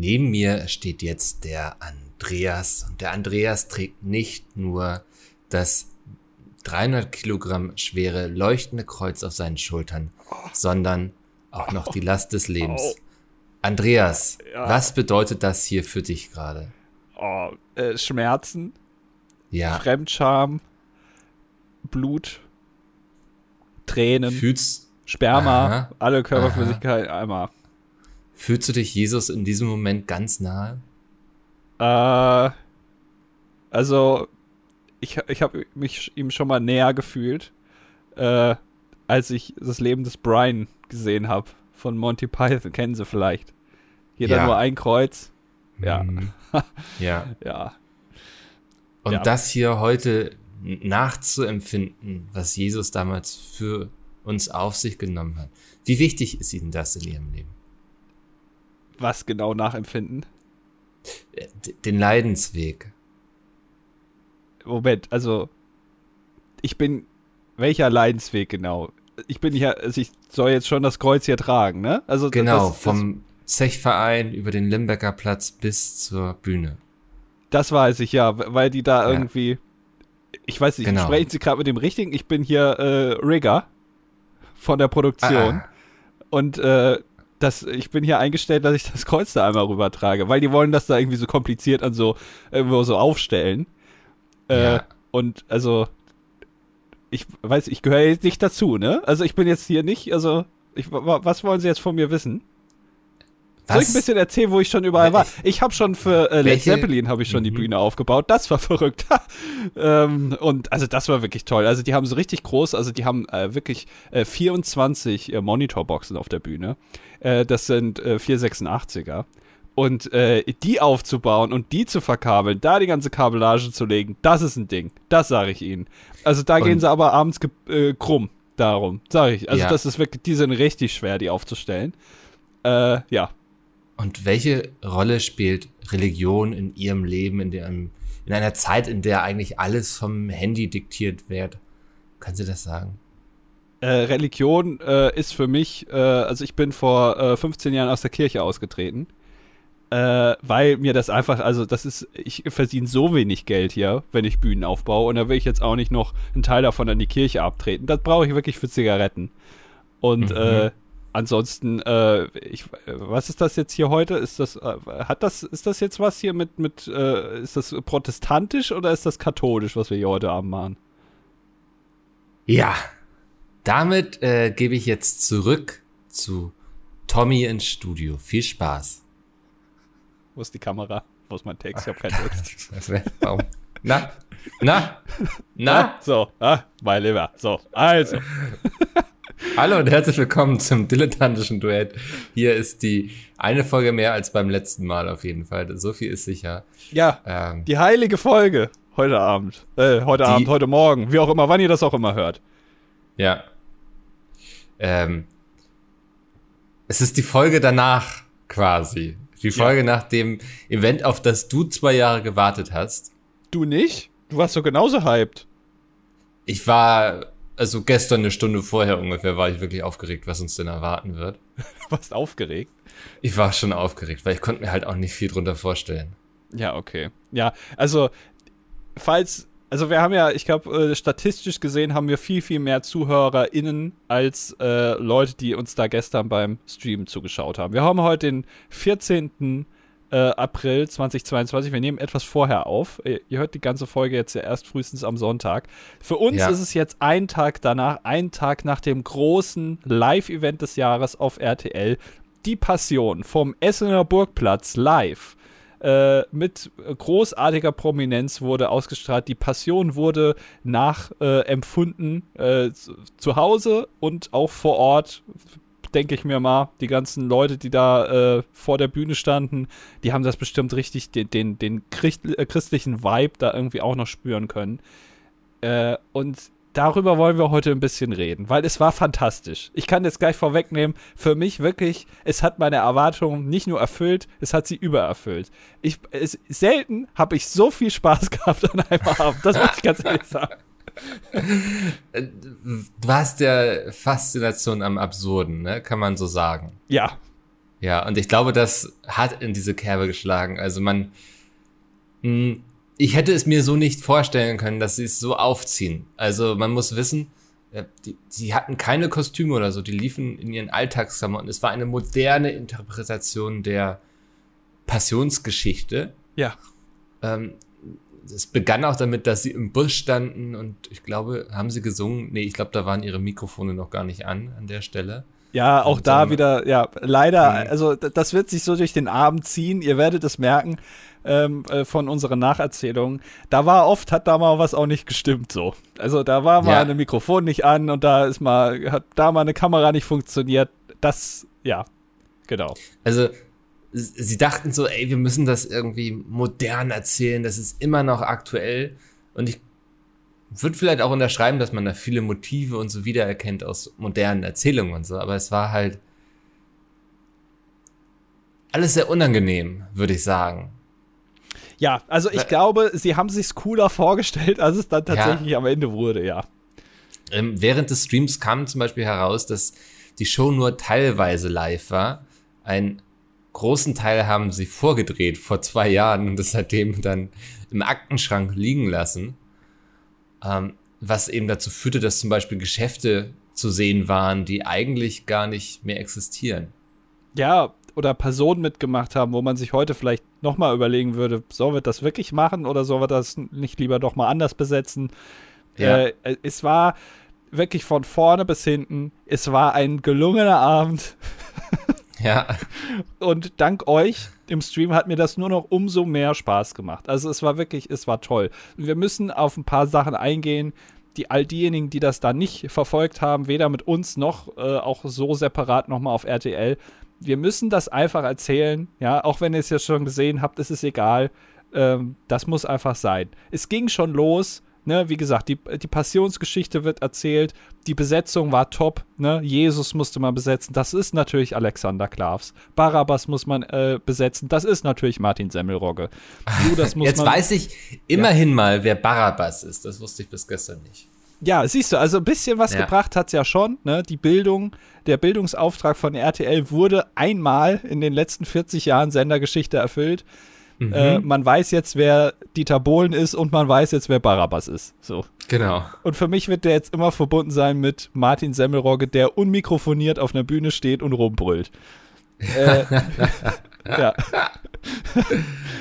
neben mir steht jetzt der Andreas. Und der Andreas trägt nicht nur das 300 Kilogramm schwere leuchtende Kreuz auf seinen Schultern, sondern auch noch die Last des Lebens. Andreas, Ja. was bedeutet das hier für dich gerade? Oh, äh, Schmerzen, Ja, Fremdscham, Blut, Tränen, fühlst, Sperma, Aha. alle Körperflüssigkeiten einmal. Fühlst du dich Jesus in diesem Moment ganz nahe? Äh, also, ich, ich habe mich ihm schon mal näher gefühlt, äh, als ich das Leben des Brian gesehen habe. Von Monty Python, kennen Sie vielleicht. Jeder Ja. nur ein Kreuz. Ja, Mhm. ja. ja. Und Ja. das hier heute nachzuempfinden, was Jesus damals für uns auf sich genommen hat. Wie wichtig ist Ihnen das in Ihrem Leben? Was genau nachempfinden? Äh, Den Leidensweg. Moment, also, ich bin, welcher Leidensweg genau? Ich bin hier, also ich soll jetzt schon das Kreuz hier tragen, ne? Also, Genau, das, vom Zechverein über den Limbecker Platz bis zur Bühne. Das weiß ich, ja, weil die da Ja. irgendwie. Ich weiß nicht, Genau. sprechen Sie gerade mit dem Richtigen? Ich bin hier äh, Rigger von der Produktion. Ah, Und äh, das, ich bin hier eingestellt, dass ich das Kreuz da einmal rübertrage, weil die wollen das da irgendwie so kompliziert an so irgendwo so aufstellen. Äh, Ja. Und also, ich weiß, ich gehöre jetzt nicht dazu, ne? Also ich bin jetzt hier nicht, also, ich, wa- was wollen Sie jetzt von mir wissen? Soll ich ein Was? bisschen erzählen, wo ich schon überall war? Ich habe schon für äh, Led Zeppelin habe ich schon die Mhm. Bühne aufgebaut. Das war verrückt. ähm, und also das war wirklich toll. Also die haben so richtig groß, also die haben äh, wirklich äh, 24 äh, Monitorboxen auf der Bühne. Äh, das sind äh, 486er. Und äh, die aufzubauen und die zu verkabeln, da die ganze Kabellage zu legen, das ist ein Ding. Das sage ich Ihnen. Also da gehen Und- sie aber abends äh, krumm. Darum, sage ich. Also Ja. das ist wirklich, die sind richtig schwer, die aufzustellen. Äh, ja, Und welche Rolle spielt Religion in Ihrem Leben, in, dem, in einer Zeit, in der eigentlich alles vom Handy diktiert wird? Können Sie das sagen? Äh, Religion äh, ist für mich, äh, also ich bin vor äh, 15 Jahren aus der Kirche ausgetreten, äh, weil mir das einfach, also das ist, ich verdiene so wenig Geld hier, wenn ich Bühnen aufbaue und da will ich jetzt auch nicht noch einen Teil davon an die Kirche abtreten. Das brauche ich wirklich für Zigaretten. Und Mhm. äh, ansonsten, äh, ich, äh, was ist das jetzt hier heute? Ist das, äh, hat das, ist das jetzt was hier mit, mit, äh, ist das protestantisch oder ist das katholisch, was wir hier heute Abend machen? Ja, damit äh, gebe ich jetzt zurück zu Tommy ins Studio. Viel Spaß. Wo ist die Kamera? Wo ist mein Text? Ich habe keinen Text. Warum? Na, na, na. So, ah, mein Lieber. So, also. Hallo und herzlich willkommen zum dilettantischen Duett. Hier ist die eine Folge mehr als beim letzten Mal auf jeden Fall. So viel ist sicher. Ja, Ähm, die heilige Folge. Heute Abend. Äh, heute Abend, heute Morgen. Wie auch immer, wann ihr das auch immer hört. ja. Ähm, es ist die Folge danach quasi. Die Folge nach dem Event, auf das du zwei Jahre gewartet hast. Du nicht? Du warst so genauso hyped. Ich war, also gestern eine Stunde vorher ungefähr, war ich wirklich aufgeregt, was uns denn erwarten wird. Du warst aufgeregt. Ich war schon aufgeregt, weil ich konnte mir halt auch nicht viel drunter vorstellen. Ja, okay. Ja, also, falls, also wir haben ja, ich glaube, äh, statistisch gesehen haben wir viel, viel mehr ZuhörerInnen als äh, Leute, die uns da gestern beim Stream zugeschaut haben. Wir haben heute den 14. Äh, April 2022. Wir nehmen etwas vorher auf. Ihr, ihr hört die ganze Folge jetzt ja erst frühestens am Sonntag. Für uns Ja. ist es jetzt ein Tag danach, ein Tag nach dem großen Live-Event des Jahres auf RTL. Die Passion vom Essener Burgplatz live äh, mit großartiger Prominenz wurde ausgestrahlt. Die Passion wurde nachempfunden äh, zu, zu Hause und auch vor Ort. Denke ich mir mal, die ganzen Leute, die da äh, vor der Bühne standen, die haben das bestimmt richtig, den, den, den äh, christlichen Vibe da irgendwie auch noch spüren können. Äh, und darüber wollen wir heute ein bisschen reden, weil es war fantastisch. Ich kann jetzt gleich vorwegnehmen, für mich wirklich, es hat meine Erwartungen nicht nur erfüllt, es hat sie übererfüllt. Ich, es, selten habe ich so viel Spaß gehabt an einem Abend, das muss ich ganz ehrlich sagen. Äh, Du hast ja Faszination am Absurden, ne? kann man so sagen. Ja, Ja, und ich glaube, das hat in diese Kerbe geschlagen. Also man, mh, hm, ich hätte es mir so nicht vorstellen können, dass sie es so aufziehen. Also man muss wissen, die, sie hatten keine Kostüme oder so, die liefen in ihren Alltagsklamotten. Es war eine moderne Interpretation der Passionsgeschichte. Ja. Ähm, es begann auch damit, dass sie im Bus standen und ich glaube, haben sie gesungen? Nee, ich glaube, da waren ihre Mikrofone noch gar nicht an an der Stelle. Ja, auch und, da wieder, ja, leider, also das wird sich so durch den Abend ziehen, ihr werdet es merken ähm, äh, von unseren Nacherzählungen. Da war oft, hat da mal was auch nicht gestimmt so. Also da war mal ja. ein Mikrofon nicht an und da ist mal, hat da mal eine Kamera nicht funktioniert. Das, ja, genau. Also sie dachten so, ey, wir müssen das irgendwie modern erzählen, das ist immer noch aktuell. Und ich würde vielleicht auch unterschreiben, dass man da viele Motive und so wiedererkennt aus modernen Erzählungen und so, aber es war halt alles sehr unangenehm, würde ich sagen. Ja, also ich glaube, sie haben sich's cooler vorgestellt, als es dann tatsächlich ja. am Ende wurde, ja. Ähm, während des Streams kam zum Beispiel heraus, dass die Show nur teilweise live war. Ein großen Teil haben sie vorgedreht vor zwei Jahren und das seitdem dann im Aktenschrank liegen lassen. Ähm, was eben dazu führte, dass zum Beispiel Geschäfte zu sehen waren, die eigentlich gar nicht mehr existieren. Ja, oder Personen mitgemacht haben, wo man sich heute vielleicht nochmal überlegen würde, sollen wir das wirklich machen oder sollen wir das nicht lieber doch mal anders besetzen? Ja. Äh, es war wirklich von vorne bis hinten, es war ein gelungener Abend. Ja. Und dank euch im Stream hat mir das nur noch umso mehr Spaß gemacht. Also es war wirklich, es war toll. wir müssen auf ein paar Sachen eingehen, die all diejenigen, die das da nicht verfolgt haben, weder mit uns noch äh, auch so separat nochmal auf RTL. Wir müssen das einfach erzählen, ja, auch wenn ihr es ja schon gesehen habt, ist es egal. Ähm, das muss einfach sein. Es ging schon los Ne, wie gesagt, die, die Passionsgeschichte wird erzählt, die Besetzung war top, ne? Jesus musste man besetzen, das ist natürlich Alexander Klavs. Barabbas muss man äh, besetzen, das ist natürlich Martin Semmelrogge. Judas muss Jetzt man, weiß ich immerhin ja. mal, wer Barabbas ist, das wusste ich bis gestern nicht. Ja, siehst du, also ein bisschen was ja. gebracht hat es ja schon. Ne? Die Bildung, der Bildungsauftrag von RTL wurde einmal in den letzten 40 Jahren Sendergeschichte erfüllt. Mhm. Äh, man weiß jetzt, wer Dieter Bohlen ist und man weiß jetzt, wer Barabbas ist. So. Genau. Und für mich wird der jetzt immer verbunden sein mit Martin Semmelrogge, der unmikrofoniert auf einer Bühne steht und rumbrüllt. äh, ja.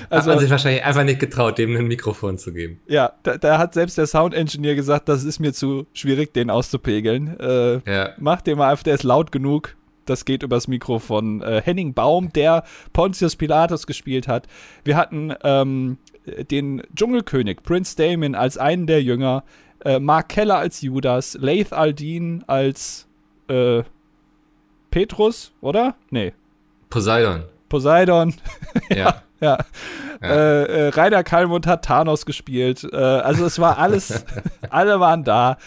also, hat man sich wahrscheinlich einfach nicht getraut, dem ein Mikrofon zu geben. Ja, da, da hat selbst der Sound-Engineer gesagt, das ist mir zu schwierig, den auszupegeln. Äh, ja. Mach den mal einfach, der ist laut genug das geht übers Mikro von äh, Henning Baum, der Pontius Pilatus gespielt hat. Wir hatten ähm, den Dschungelkönig Prince Damon als einen der Jünger, äh, Mark Keller als Judas, Laith Aldin als äh, Petrus, oder? Nee. Poseidon. Poseidon. ja. ja. Ja. Äh, äh, Rainer Kalmund hat Thanos gespielt. Äh, also es war alles, alle waren da.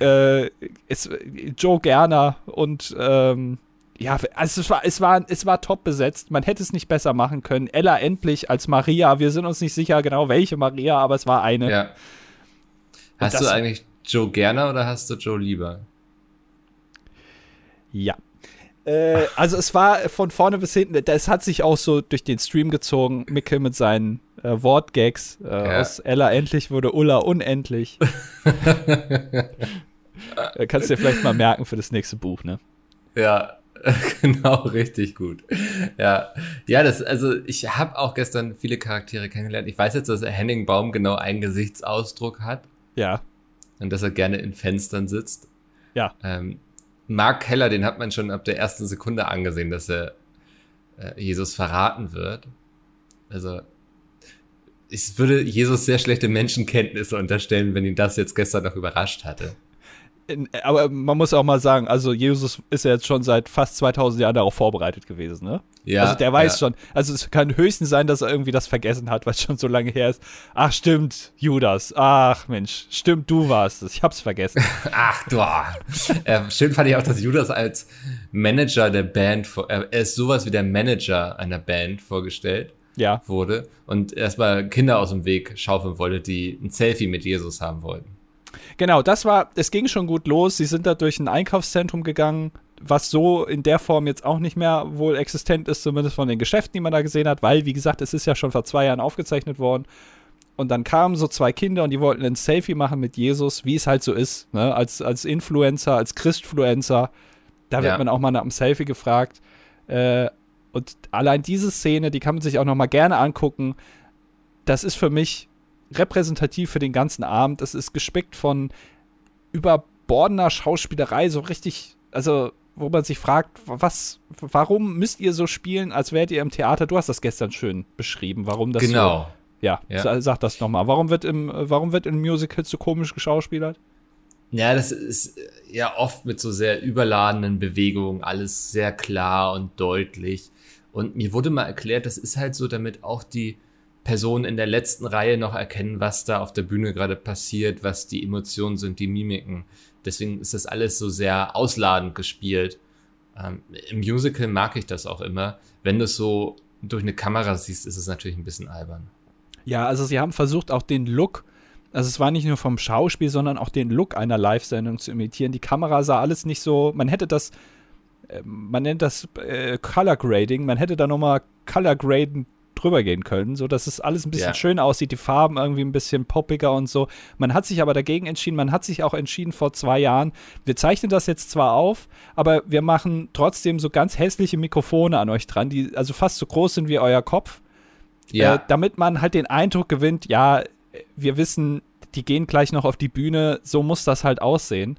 Äh, es, Joe Gerner und ähm, ja, also es war, es war, es war top besetzt. Man hätte es nicht besser machen können. Ella endlich als Maria. Wir sind uns nicht sicher genau welche Maria, aber es war eine. Ja. Hast du eigentlich Joe Gerner oder hast du Joe lieber? Ja. Äh, also es war von vorne bis hinten, das hat sich auch so durch den Stream gezogen, Micke mit seinen äh, Wortgags. Äh, ja. Aus Ella endlich wurde Ulla unendlich. äh, kannst du dir vielleicht mal merken für das nächste Buch, ne? Ja, genau, richtig gut. Ja, ja, das, also ich habe auch gestern viele Charaktere kennengelernt. Ich weiß jetzt, dass Henning Baum genau einen Gesichtsausdruck hat. Ja. Und dass er gerne in Fenstern sitzt. Ja. Ähm, Mark Keller, den hat man schon ab der ersten Sekunde angesehen, dass er äh, Jesus verraten wird. Also, ich würde Jesus sehr schlechte Menschenkenntnisse unterstellen, wenn ihn das jetzt gestern noch überrascht hatte aber man muss auch mal sagen, also Jesus ist ja jetzt schon seit fast 2000 Jahren darauf vorbereitet gewesen, ne? Ja. Also der weiß ja. schon. Also es kann höchstens sein, dass er irgendwie das vergessen hat, weil es schon so lange her ist. Ach stimmt, Judas. Ach Mensch, stimmt, du warst es. Ich hab's vergessen. Ach du. äh, schön fand ich auch, dass Judas als Manager der Band, er ist sowas wie der Manager einer Band vorgestellt ja. wurde und erstmal Kinder aus dem Weg schaufeln wollte, die ein Selfie mit Jesus haben wollten. Genau, das war, es ging schon gut los. Sie sind da durch ein Einkaufszentrum gegangen, was so in der Form jetzt auch nicht mehr wohl existent ist, zumindest von den Geschäften, die man da gesehen hat, weil, wie gesagt, es ist ja schon vor zwei Jahren aufgezeichnet worden. Und dann kamen so zwei Kinder und die wollten ein Selfie machen mit Jesus, wie es halt so ist, ne? als, als Influencer, als Christfluencer. Da wird ja. man auch mal nach einem Selfie gefragt. Äh, und allein diese Szene, die kann man sich auch noch mal gerne angucken. Das ist für mich repräsentativ für den ganzen Abend. Es ist gespickt von überbordener Schauspielerei, so richtig, also wo man sich fragt, was, warum müsst ihr so spielen, als wärt ihr im Theater? Du hast das gestern schön beschrieben, warum das genau. so. Ja, ja. sag das nochmal. Warum wird im, warum wird in Musicals so komisch geschauspielert? Ja, das ist ja oft mit so sehr überladenen Bewegungen, alles sehr klar und deutlich. Und mir wurde mal erklärt, das ist halt so, damit auch die Personen in der letzten Reihe noch erkennen, was da auf der Bühne gerade passiert, was die Emotionen sind, die Mimiken. Deswegen ist das alles so sehr ausladend gespielt. Ähm, Im Musical mag ich das auch immer. Wenn du es so durch eine Kamera siehst, ist es natürlich ein bisschen albern. Ja, also sie haben versucht, auch den Look, also es war nicht nur vom Schauspiel, sondern auch den Look einer Live-Sendung zu imitieren. Die Kamera sah alles nicht so, man hätte das, äh, man nennt das äh, Color Grading, man hätte da nochmal Color Graden drüber gehen können, so dass es alles ein bisschen ja. schön aussieht, die Farben irgendwie ein bisschen poppiger und so. Man hat sich aber dagegen entschieden, man hat sich auch entschieden vor zwei Jahren, wir zeichnen das jetzt zwar auf, aber wir machen trotzdem so ganz hässliche Mikrofone an euch dran, die also fast so groß sind wie euer Kopf. Ja. Äh, damit man halt den Eindruck gewinnt, ja, wir wissen, die gehen gleich noch auf die Bühne, so muss das halt aussehen.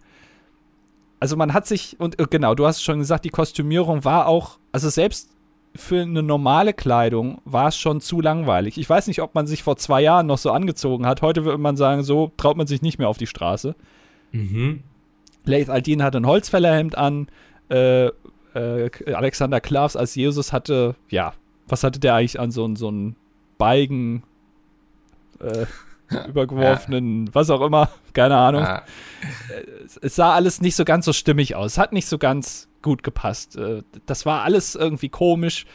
Also man hat sich, und äh, genau, du hast schon gesagt, die Kostümierung war auch, also selbst für eine normale Kleidung war es schon zu langweilig. Ich weiß nicht, ob man sich vor zwei Jahren noch so angezogen hat. Heute würde man sagen, so traut man sich nicht mehr auf die Straße. Mhm. Leith Aldin hatte ein Holzfällerhemd an. Äh, äh, Alexander Klavs als Jesus hatte, ja, was hatte der eigentlich an? So, so einen Beigen äh, übergeworfenen, ja. was auch immer, keine Ahnung. Ja. Es sah alles nicht so ganz so stimmig aus. Es hat nicht so ganz gut gepasst. Äh, das war alles irgendwie komisch.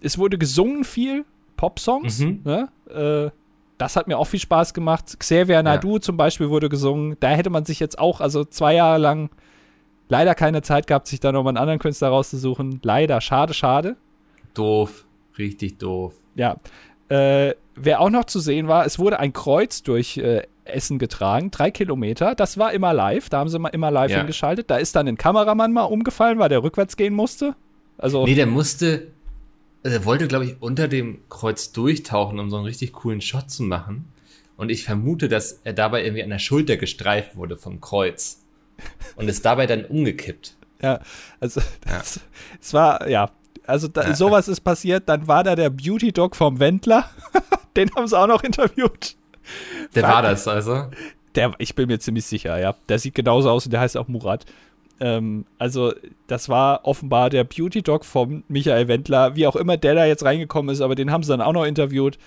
Es wurde gesungen viel, Popsongs. Mhm. Ne? Äh, das hat mir auch viel Spaß gemacht. Xavier Nadu ja. zum Beispiel wurde gesungen. Da hätte man sich jetzt auch, also zwei Jahre lang, leider keine Zeit gehabt, sich da nochmal einen anderen Künstler rauszusuchen. Leider, schade, schade. Doof, richtig doof. Ja. Äh, wer auch noch zu sehen war, es wurde ein Kreuz durch äh, Essen getragen, drei Kilometer. Das war immer live, da haben sie mal immer live ja. hingeschaltet. Da ist dann ein Kameramann mal umgefallen, weil der rückwärts gehen musste. Also nee, der musste, also er wollte, glaube ich, unter dem Kreuz durchtauchen, um so einen richtig coolen Shot zu machen. Und ich vermute, dass er dabei irgendwie an der Schulter gestreift wurde vom Kreuz. Und ist dabei dann umgekippt. Ja, also das, ja. es war, ja, also da, ja. sowas ist passiert. Dann war da der Beauty Dog vom Wendler. Den haben sie auch noch interviewt. Der war das also? Der, ich bin mir ziemlich sicher, ja. Der sieht genauso aus und der heißt auch Murat. Ähm, also, das war offenbar der Beauty Dog von Michael Wendler, wie auch immer der da jetzt reingekommen ist, aber den haben sie dann auch noch interviewt.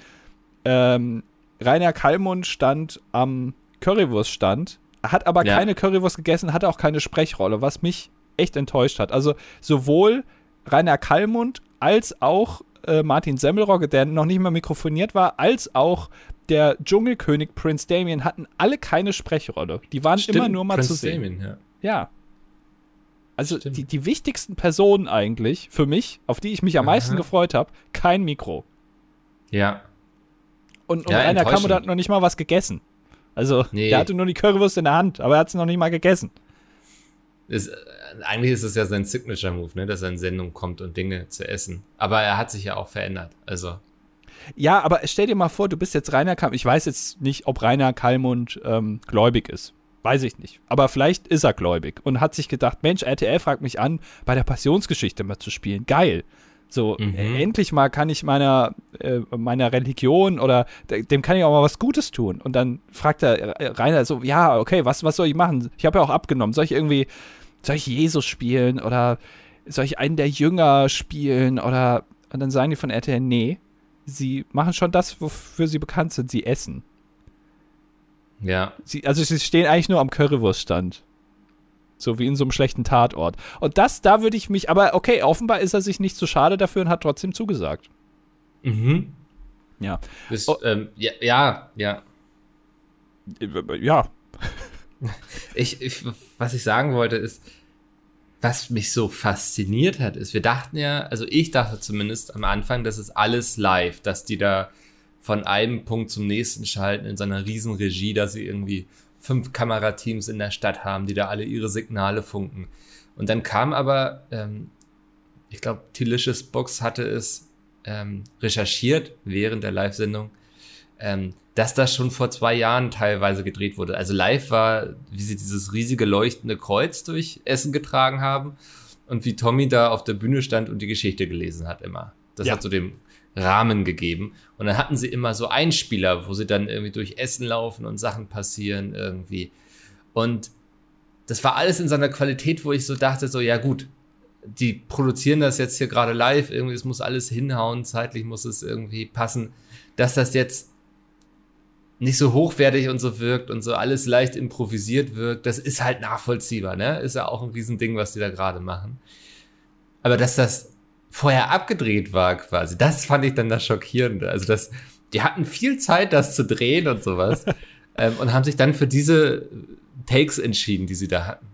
Ähm, Rainer Kallmund stand am Currywurststand, hat aber ja. keine Currywurst gegessen, hatte auch keine Sprechrolle, was mich echt enttäuscht hat. Also, sowohl Rainer Kallmund als auch äh, Martin Semmelrogge, der noch nicht mal mikrofoniert war, als auch der Dschungelkönig Prince Damien hatten alle keine Sprechrolle. Die waren Stimmt, immer nur mal Prince zu sehen. Damien, ja. ja. Also die, die wichtigsten Personen eigentlich für mich, auf die ich mich am meisten gefreut habe, kein Mikro. Ja. Und, und ja, Rainer Kammer hat noch nicht mal was gegessen. Also, nee. der hatte nur die Currywurst in der Hand, aber er hat sie noch nicht mal gegessen. Ist, äh, eigentlich ist es ja sein Signature-Move, ne, dass er in Sendung kommt und Dinge zu essen. Aber er hat sich ja auch verändert. Also. Ja, aber stell dir mal vor, du bist jetzt Rainer Kalmund. Ich weiß jetzt nicht, ob Rainer Kalmund ähm, gläubig ist. Weiß ich nicht. Aber vielleicht ist er gläubig und hat sich gedacht, Mensch, RTL fragt mich an, bei der Passionsgeschichte mal zu spielen. Geil. So, mhm. endlich mal kann ich meiner, äh, meiner Religion oder dem kann ich auch mal was Gutes tun. Und dann fragt er äh, Rainer so, ja, okay, was, was soll ich machen? Ich habe ja auch abgenommen. Soll ich irgendwie, soll ich Jesus spielen oder soll ich einen der Jünger spielen oder und dann sagen die von RTL, nee, sie machen schon das, wofür sie bekannt sind. Sie essen. Ja. Sie, also sie stehen eigentlich nur am Currywurststand. So wie in so einem schlechten Tatort. Und das, da würde ich mich, aber okay, offenbar ist er sich nicht zu schade dafür und hat trotzdem zugesagt. Mhm. Ja. Bis, oh. ähm, ja, ja, ja. Ja. ich, ich, was ich sagen wollte ist, was mich so fasziniert hat, ist, wir dachten ja, also ich dachte zumindest am Anfang, das ist alles live, dass die da von einem Punkt zum nächsten schalten in so einer riesen Regie, dass sie irgendwie fünf Kamerateams in der Stadt haben, die da alle ihre Signale funken. Und dann kam aber, ähm, ich glaube, Tilicious Box hatte es ähm, recherchiert während der Live-Sendung, ähm, dass das schon vor zwei Jahren teilweise gedreht wurde. Also live war, wie sie dieses riesige leuchtende Kreuz durch Essen getragen haben und wie Tommy da auf der Bühne stand und die Geschichte gelesen hat immer. Das ja. hat so dem Rahmen gegeben. Und dann hatten sie immer so Einspieler, wo sie dann irgendwie durch Essen laufen und Sachen passieren irgendwie. Und das war alles in so einer Qualität, wo ich so dachte, so, ja gut, die produzieren das jetzt hier gerade live, irgendwie, es muss alles hinhauen, zeitlich muss es irgendwie passen, dass das jetzt nicht so hochwertig und so wirkt und so alles leicht improvisiert wirkt, das ist halt nachvollziehbar, ne? Ist ja auch ein Riesending, was die da gerade machen. Aber dass das vorher abgedreht war quasi. Das fand ich dann das Schockierende. Also das, die hatten viel Zeit, das zu drehen und sowas ähm, und haben sich dann für diese Takes entschieden, die sie da hatten.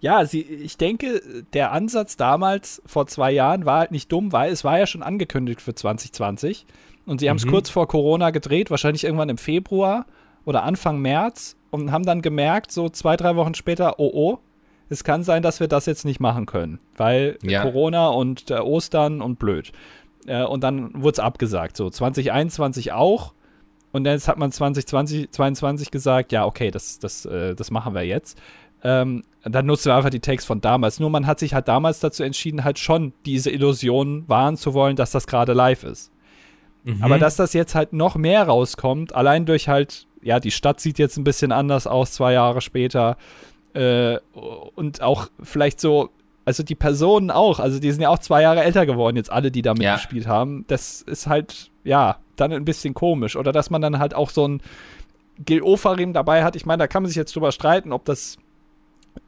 Ja, sie, ich denke, der Ansatz damals vor zwei Jahren war halt nicht dumm, weil es war ja schon angekündigt für 2020 und sie haben es mhm. kurz vor Corona gedreht, wahrscheinlich irgendwann im Februar oder Anfang März und haben dann gemerkt, so zwei, drei Wochen später, oh oh, es kann sein, dass wir das jetzt nicht machen können, weil ja. Corona und äh, Ostern und blöd. Äh, und dann wurde es abgesagt. So 2021 auch. Und jetzt hat man 2020, 2022 gesagt, ja, okay, das, das, äh, das machen wir jetzt. Ähm, dann nutzen wir einfach die Takes von damals. Nur man hat sich halt damals dazu entschieden, halt schon diese Illusion wahren zu wollen, dass das gerade live ist. Mhm. Aber dass das jetzt halt noch mehr rauskommt, allein durch halt, ja, die Stadt sieht jetzt ein bisschen anders aus, zwei Jahre später. Äh, und auch vielleicht so, also die Personen auch, also die sind ja auch zwei Jahre älter geworden, jetzt alle, die da mitgespielt ja. haben. Das ist halt, ja, dann ein bisschen komisch. Oder dass man dann halt auch so ein Gil Ofarim dabei hat. Ich meine, da kann man sich jetzt drüber streiten, ob das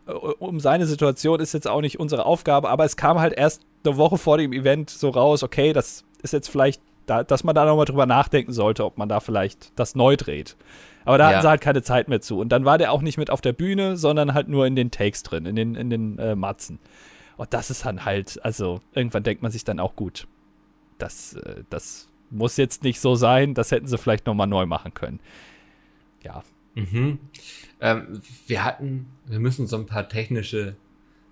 äh, um seine Situation ist jetzt auch nicht unsere Aufgabe, aber es kam halt erst eine Woche vor dem Event so raus, okay, das ist jetzt vielleicht, da, dass man da nochmal drüber nachdenken sollte, ob man da vielleicht das neu dreht. Aber da ja. hatten sie halt keine Zeit mehr zu. Und dann war der auch nicht mit auf der Bühne, sondern halt nur in den Takes drin, in den, in den äh, Matzen. Und das ist dann halt, also irgendwann denkt man sich dann auch gut. Das, äh, das muss jetzt nicht so sein, das hätten sie vielleicht nochmal neu machen können. Ja. Mhm. Ähm, wir hatten, wir müssen so ein paar technische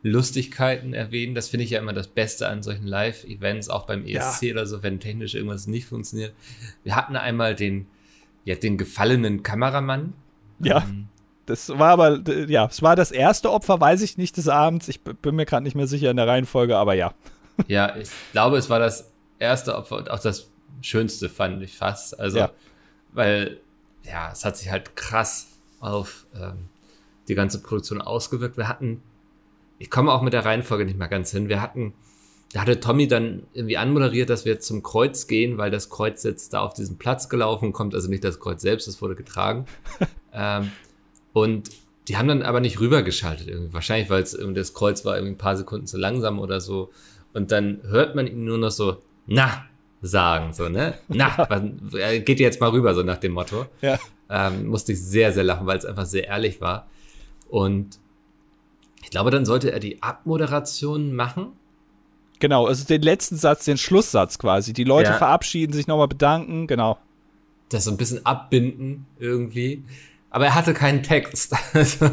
Lustigkeiten erwähnen. Das finde ich ja immer das Beste an solchen Live-Events, auch beim ESC ja. oder so, wenn technisch irgendwas nicht funktioniert. Wir hatten einmal den ja, den gefallenen Kameramann. Ja. Ähm, das war aber, ja, es war das erste Opfer, weiß ich nicht, des Abends. Ich bin mir gerade nicht mehr sicher in der Reihenfolge, aber ja. Ja, ich glaube, es war das erste Opfer und auch das schönste, fand ich fast. Also, ja. weil, ja, es hat sich halt krass auf ähm, die ganze Produktion ausgewirkt. Wir hatten, ich komme auch mit der Reihenfolge nicht mal ganz hin, wir hatten da hatte Tommy dann irgendwie anmoderiert, dass wir jetzt zum Kreuz gehen, weil das Kreuz jetzt da auf diesen Platz gelaufen kommt, also nicht das Kreuz selbst, das wurde getragen. ähm, und die haben dann aber nicht rübergeschaltet irgendwie. Wahrscheinlich, weil das Kreuz war irgendwie ein paar Sekunden zu langsam oder so. Und dann hört man ihn nur noch so, na, sagen, so, ne? Na, geht jetzt mal rüber, so nach dem Motto. Ja. Ähm, musste ich sehr, sehr lachen, weil es einfach sehr ehrlich war. Und ich glaube, dann sollte er die Abmoderation machen Genau, also den letzten Satz, den Schlusssatz quasi. Die Leute ja. verabschieden, sich nochmal bedanken, genau. Das so ein bisschen abbinden irgendwie. Aber er hatte keinen Text. Also,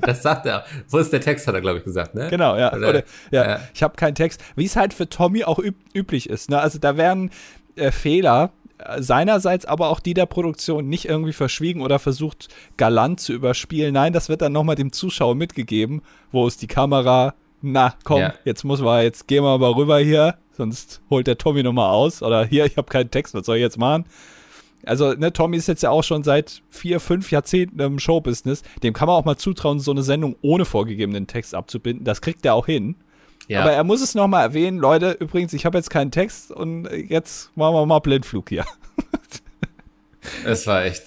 das sagt er. Wo ist der Text, hat er, glaube ich, gesagt, ne? Genau, ja. Oder, Oder ja, ja, Ich habe keinen Text. Wie es halt für Tommy auch üb üblich ist. Ne? Also da werden äh, Fehler seinerseits, aber auch die der Produktion nicht irgendwie verschwiegen oder versucht, galant zu überspielen. Nein, das wird dann nochmal dem Zuschauer mitgegeben. Wo ist die Kamera? na komm, ja. jetzt muss man, jetzt gehen wir mal rüber hier, sonst holt der Tommy nochmal aus. Oder hier, ich habe keinen Text, was soll ich jetzt machen? Also, ne, Tommy ist jetzt ja auch schon seit vier, fünf Jahrzehnten im Showbusiness. Dem kann man auch mal zutrauen, so eine Sendung ohne vorgegebenen Text abzubinden. Das kriegt er auch hin. Ja. Aber er muss es nochmal erwähnen, Leute, übrigens, ich habe jetzt keinen Text und jetzt machen wir mal Blindflug hier. Es war echt.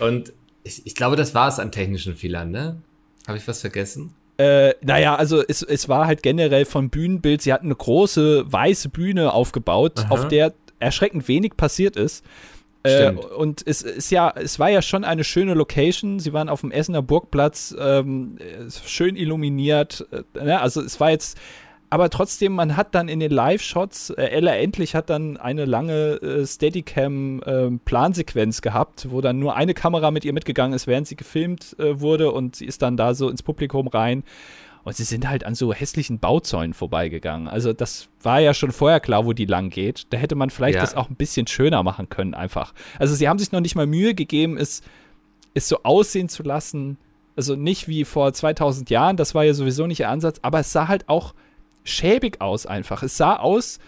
Und ich, ich glaube, das war es an technischen Fehlern, ne? Habe ich was vergessen? Äh, naja, also es, es war halt generell von Bühnenbild, sie hatten eine große weiße Bühne aufgebaut, Aha. auf der erschreckend wenig passiert ist. Äh, und es ist ja, es war ja schon eine schöne Location. Sie waren auf dem Essener Burgplatz, ähm, schön illuminiert. Äh, ne? Also es war jetzt, aber trotzdem, man hat dann in den Live-Shots, äh, Ella endlich hat dann eine lange äh, Steadicam-Plansequenz ähm, gehabt, wo dann nur eine Kamera mit ihr mitgegangen ist, während sie gefilmt äh, wurde und sie ist dann da so ins Publikum rein. Und sie sind halt an so hässlichen Bauzäunen vorbeigegangen. Also das war ja schon vorher klar, wo die lang geht. Da hätte man vielleicht ja. das auch ein bisschen schöner machen können einfach. Also sie haben sich noch nicht mal Mühe gegeben, es, es so aussehen zu lassen. Also nicht wie vor 2000 Jahren, das war ja sowieso nicht ihr Ansatz, aber es sah halt auch schäbig aus einfach. Es sah aus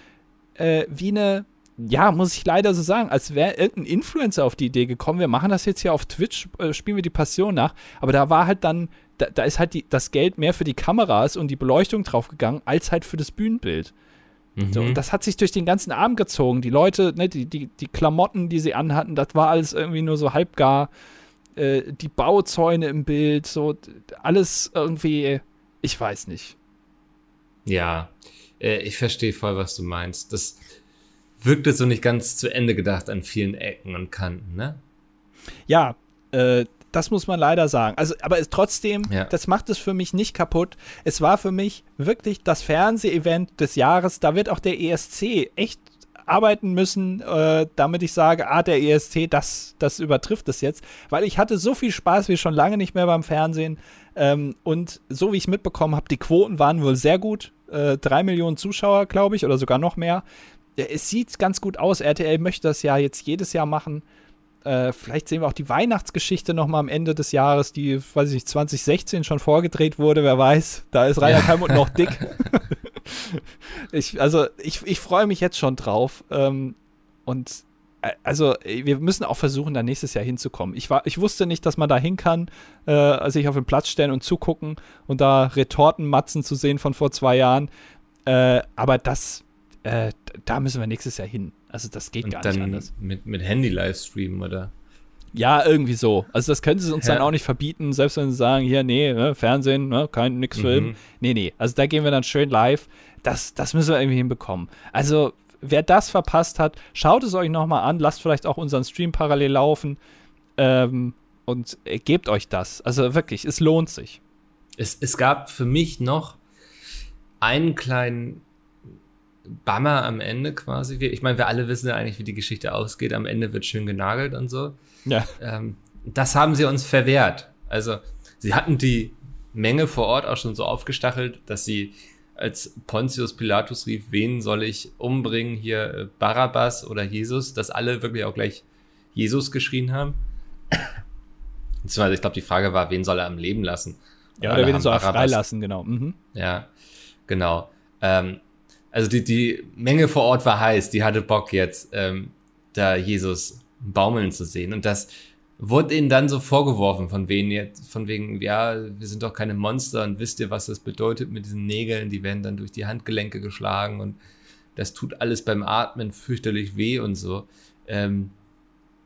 äh, wie eine, ja, muss ich leider so sagen, als wäre irgendein Influencer auf die Idee gekommen, wir machen das jetzt hier auf Twitch, äh, spielen wir die Passion nach. Aber da war halt dann da, da ist halt die, das Geld mehr für die Kameras und die Beleuchtung draufgegangen, als halt für das Bühnenbild. Mhm. So, und das hat sich durch den ganzen Abend gezogen. Die Leute, ne, die, die, die Klamotten, die sie anhatten, das war alles irgendwie nur so halbgar. Äh, die Bauzäune im Bild, so alles irgendwie, ich weiß nicht. Ja, äh, ich verstehe voll, was du meinst. Das wirkte so nicht ganz zu Ende gedacht an vielen Ecken und Kanten, ne? Ja, äh, das muss man leider sagen. Also, aber es, trotzdem, ja. das macht es für mich nicht kaputt. Es war für mich wirklich das Fernsehevent des Jahres. Da wird auch der ESC echt arbeiten müssen, äh, damit ich sage, ah, der ESC, das, das übertrifft es jetzt. Weil ich hatte so viel Spaß wie schon lange nicht mehr beim Fernsehen. Ähm, und so wie ich mitbekommen habe, die Quoten waren wohl sehr gut. Äh, drei Millionen Zuschauer, glaube ich, oder sogar noch mehr. Es sieht ganz gut aus. RTL möchte das ja jetzt jedes Jahr machen. Äh, vielleicht sehen wir auch die Weihnachtsgeschichte noch mal am Ende des Jahres, die, weiß ich nicht, 2016 schon vorgedreht wurde, wer weiß. Da ist Rainer ja. Kalmund noch dick. ich, also, ich, ich freue mich jetzt schon drauf. Ähm, und also wir müssen auch versuchen, da nächstes Jahr hinzukommen. Ich, war, ich wusste nicht, dass man da hin kann, äh, sich auf den Platz stellen und zugucken und da Retortenmatzen zu sehen von vor zwei Jahren. Äh, aber das, äh, da müssen wir nächstes Jahr hin. Also das geht Und gar nicht anders. Mit, mit Handy-Livestream, oder? Ja, irgendwie so. Also das können sie uns ja. dann auch nicht verbieten, selbst wenn sie sagen, hier, nee, ne, Fernsehen, ne, kein nix Film. Mhm. Nee, nee. Also da gehen wir dann schön live. Das, das müssen wir irgendwie hinbekommen. Also, wer das verpasst hat, schaut es euch nochmal an, lasst vielleicht auch unseren Stream parallel laufen ähm, und äh, gebt euch das. Also wirklich, es lohnt sich. Es, es gab für mich noch einen kleinen Bummer am Ende quasi. Ich meine, wir alle wissen ja eigentlich, wie die Geschichte ausgeht. Am Ende wird schön genagelt und so. Ja. Ähm, das haben sie uns verwehrt. Also, sie hatten die Menge vor Ort auch schon so aufgestachelt, dass sie als Pontius Pilatus rief, wen soll ich umbringen, hier äh, Barabbas oder Jesus, dass alle wirklich auch gleich Jesus geschrien haben. Beziehungsweise, ich glaube, die Frage war, wen soll er am Leben lassen? Ja, oder wen soll er freilassen, genau. Mhm. Ja, genau. Ähm, also die, die Menge vor Ort war heiß, die hatte Bock jetzt, ähm, da Jesus baumeln zu sehen. Und das wurde ihnen dann so vorgeworfen, von wegen jetzt, von wegen, ja, wir sind doch keine Monster und wisst ihr, was das bedeutet mit diesen Nägeln, die werden dann durch die Handgelenke geschlagen und das tut alles beim Atmen fürchterlich weh und so. Ähm,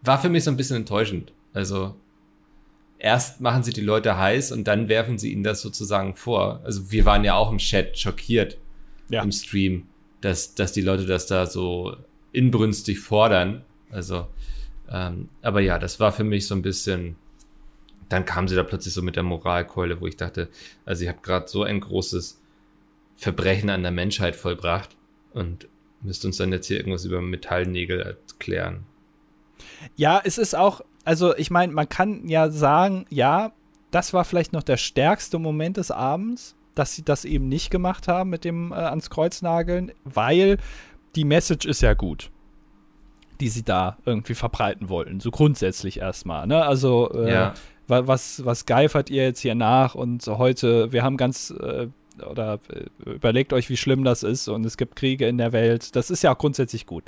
war für mich so ein bisschen enttäuschend. Also erst machen sie die Leute heiß und dann werfen sie ihnen das sozusagen vor. Also wir waren ja auch im Chat schockiert, ja. im Stream, dass, dass die Leute das da so inbrünstig fordern. Also, ähm, aber ja, das war für mich so ein bisschen. Dann kam sie da plötzlich so mit der Moralkeule, wo ich dachte, also ihr habt gerade so ein großes Verbrechen an der Menschheit vollbracht und müsst uns dann jetzt hier irgendwas über Metallnägel erklären. Ja, es ist auch, also ich meine, man kann ja sagen, ja, das war vielleicht noch der stärkste Moment des Abends, dass sie das eben nicht gemacht haben mit dem äh, ans Kreuz nageln, weil die Message ist ja gut, die sie da irgendwie verbreiten wollten. So grundsätzlich erstmal. Ne? Also, äh, ja. was, was geifert ihr jetzt hier nach? Und heute, wir haben ganz. Äh, oder äh, überlegt euch, wie schlimm das ist und es gibt Kriege in der Welt. Das ist ja auch grundsätzlich gut.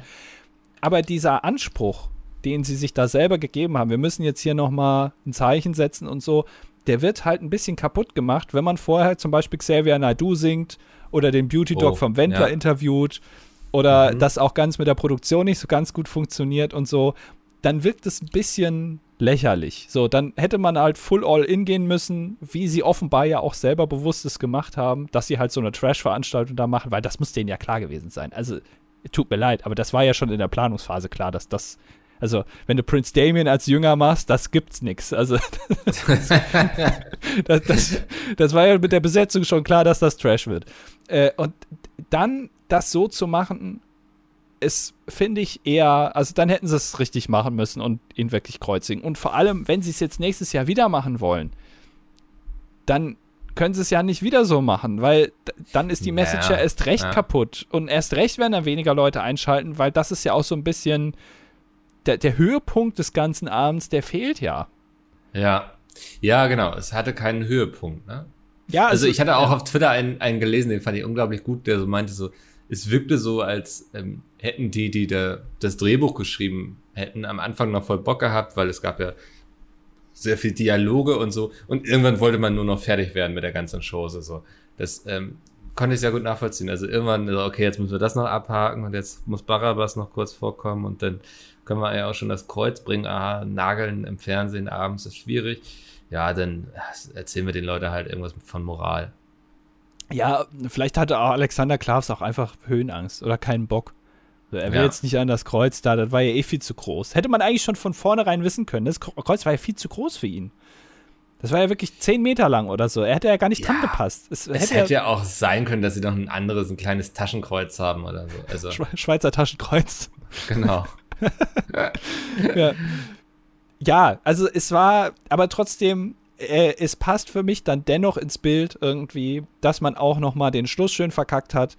Aber dieser Anspruch, den sie sich da selber gegeben haben, wir müssen jetzt hier nochmal ein Zeichen setzen und so, der wird halt ein bisschen kaputt gemacht, wenn man vorher zum Beispiel Xavier Naidoo singt oder den Beauty Dog oh, vom Wendler ja. interviewt oder mhm. das auch ganz mit der Produktion nicht so ganz gut funktioniert und so, dann wirkt es ein bisschen lächerlich. So, dann hätte man halt full all in gehen müssen, wie sie offenbar ja auch selber bewusstes gemacht haben, dass sie halt so eine Trash-Veranstaltung da machen, weil das muss denen ja klar gewesen sein. Also, tut mir leid, aber das war ja schon in der Planungsphase klar, dass das Also, wenn du Prince Damien als Jünger machst, das gibt's nix. Also, das, das, das, das, war ja mit der Besetzung schon klar, dass das Trash wird. Äh, und dann das so zu machen, ist, finde ich, eher, also dann hätten sie es richtig machen müssen und ihn wirklich kreuzigen. Und vor allem, wenn sie es jetzt nächstes Jahr wieder machen wollen, dann können sie es ja nicht wieder so machen, weil dann ist die Message ja, ja erst recht ja. kaputt. Und erst recht werden dann weniger Leute einschalten, weil das ist ja auch so ein bisschen der, der Höhepunkt des ganzen Abends, der fehlt ja. Ja. Ja, genau. Es hatte keinen Höhepunkt, ne? Ja, also, also ich hatte auch ja. auf Twitter einen, einen gelesen, den fand ich unglaublich gut, der so meinte so, es wirkte so, als ähm, hätten die, die da das Drehbuch geschrieben hätten, am Anfang noch voll Bock gehabt, weil es gab ja sehr viel Dialoge und so. Und irgendwann wollte man nur noch fertig werden mit der ganzen Chose. So. Das ähm, konnte ich sehr gut nachvollziehen. Also irgendwann, okay, jetzt müssen wir das noch abhaken und jetzt muss Barabbas noch kurz vorkommen und dann können wir ja auch schon das Kreuz bringen. Ah, Nageln im Fernsehen abends ist schwierig. Ja, dann erzählen wir den Leuten halt irgendwas von Moral. Ja, vielleicht hatte Alexander Klavs auch einfach Höhenangst oder keinen Bock. Er will ja. jetzt nicht an das Kreuz da, das war ja eh viel zu groß. Hätte man eigentlich schon von vornherein wissen können. Das Kreuz war ja viel zu groß für ihn. Das war ja wirklich zehn Meter lang oder so. Er hätte ja gar nicht ja, dran gepasst. Es, es hätte, hätte, ja auch sein können, dass sie noch ein anderes, ein kleines Taschenkreuz haben oder so. Also Schweizer Taschenkreuz. Genau. ja. ja, also es war, aber trotzdem, äh, es passt für mich dann dennoch ins Bild irgendwie, dass man auch noch mal den Schluss schön verkackt hat.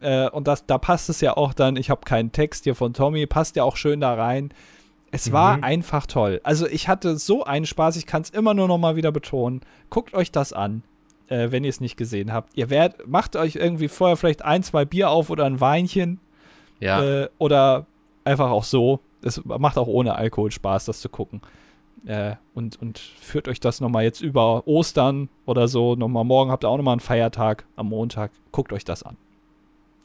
Äh, und das, da passt es ja auch dann, ich habe keinen Text hier von Tommy, passt ja auch schön da rein. Es war mhm. einfach toll. Also ich hatte so einen Spaß, ich kann es immer nur noch mal wieder betonen. Guckt euch das an, äh, wenn ihr es nicht gesehen habt. Ihr werdet, macht euch irgendwie vorher vielleicht ein, zwei Bier auf oder ein Weinchen. Ja. Äh, oder einfach auch so. Es macht auch ohne Alkohol Spaß, das zu gucken. Äh, und, und führt euch das nochmal jetzt über Ostern oder so. Nochmal morgen habt ihr auch nochmal einen Feiertag am Montag. Guckt euch das an.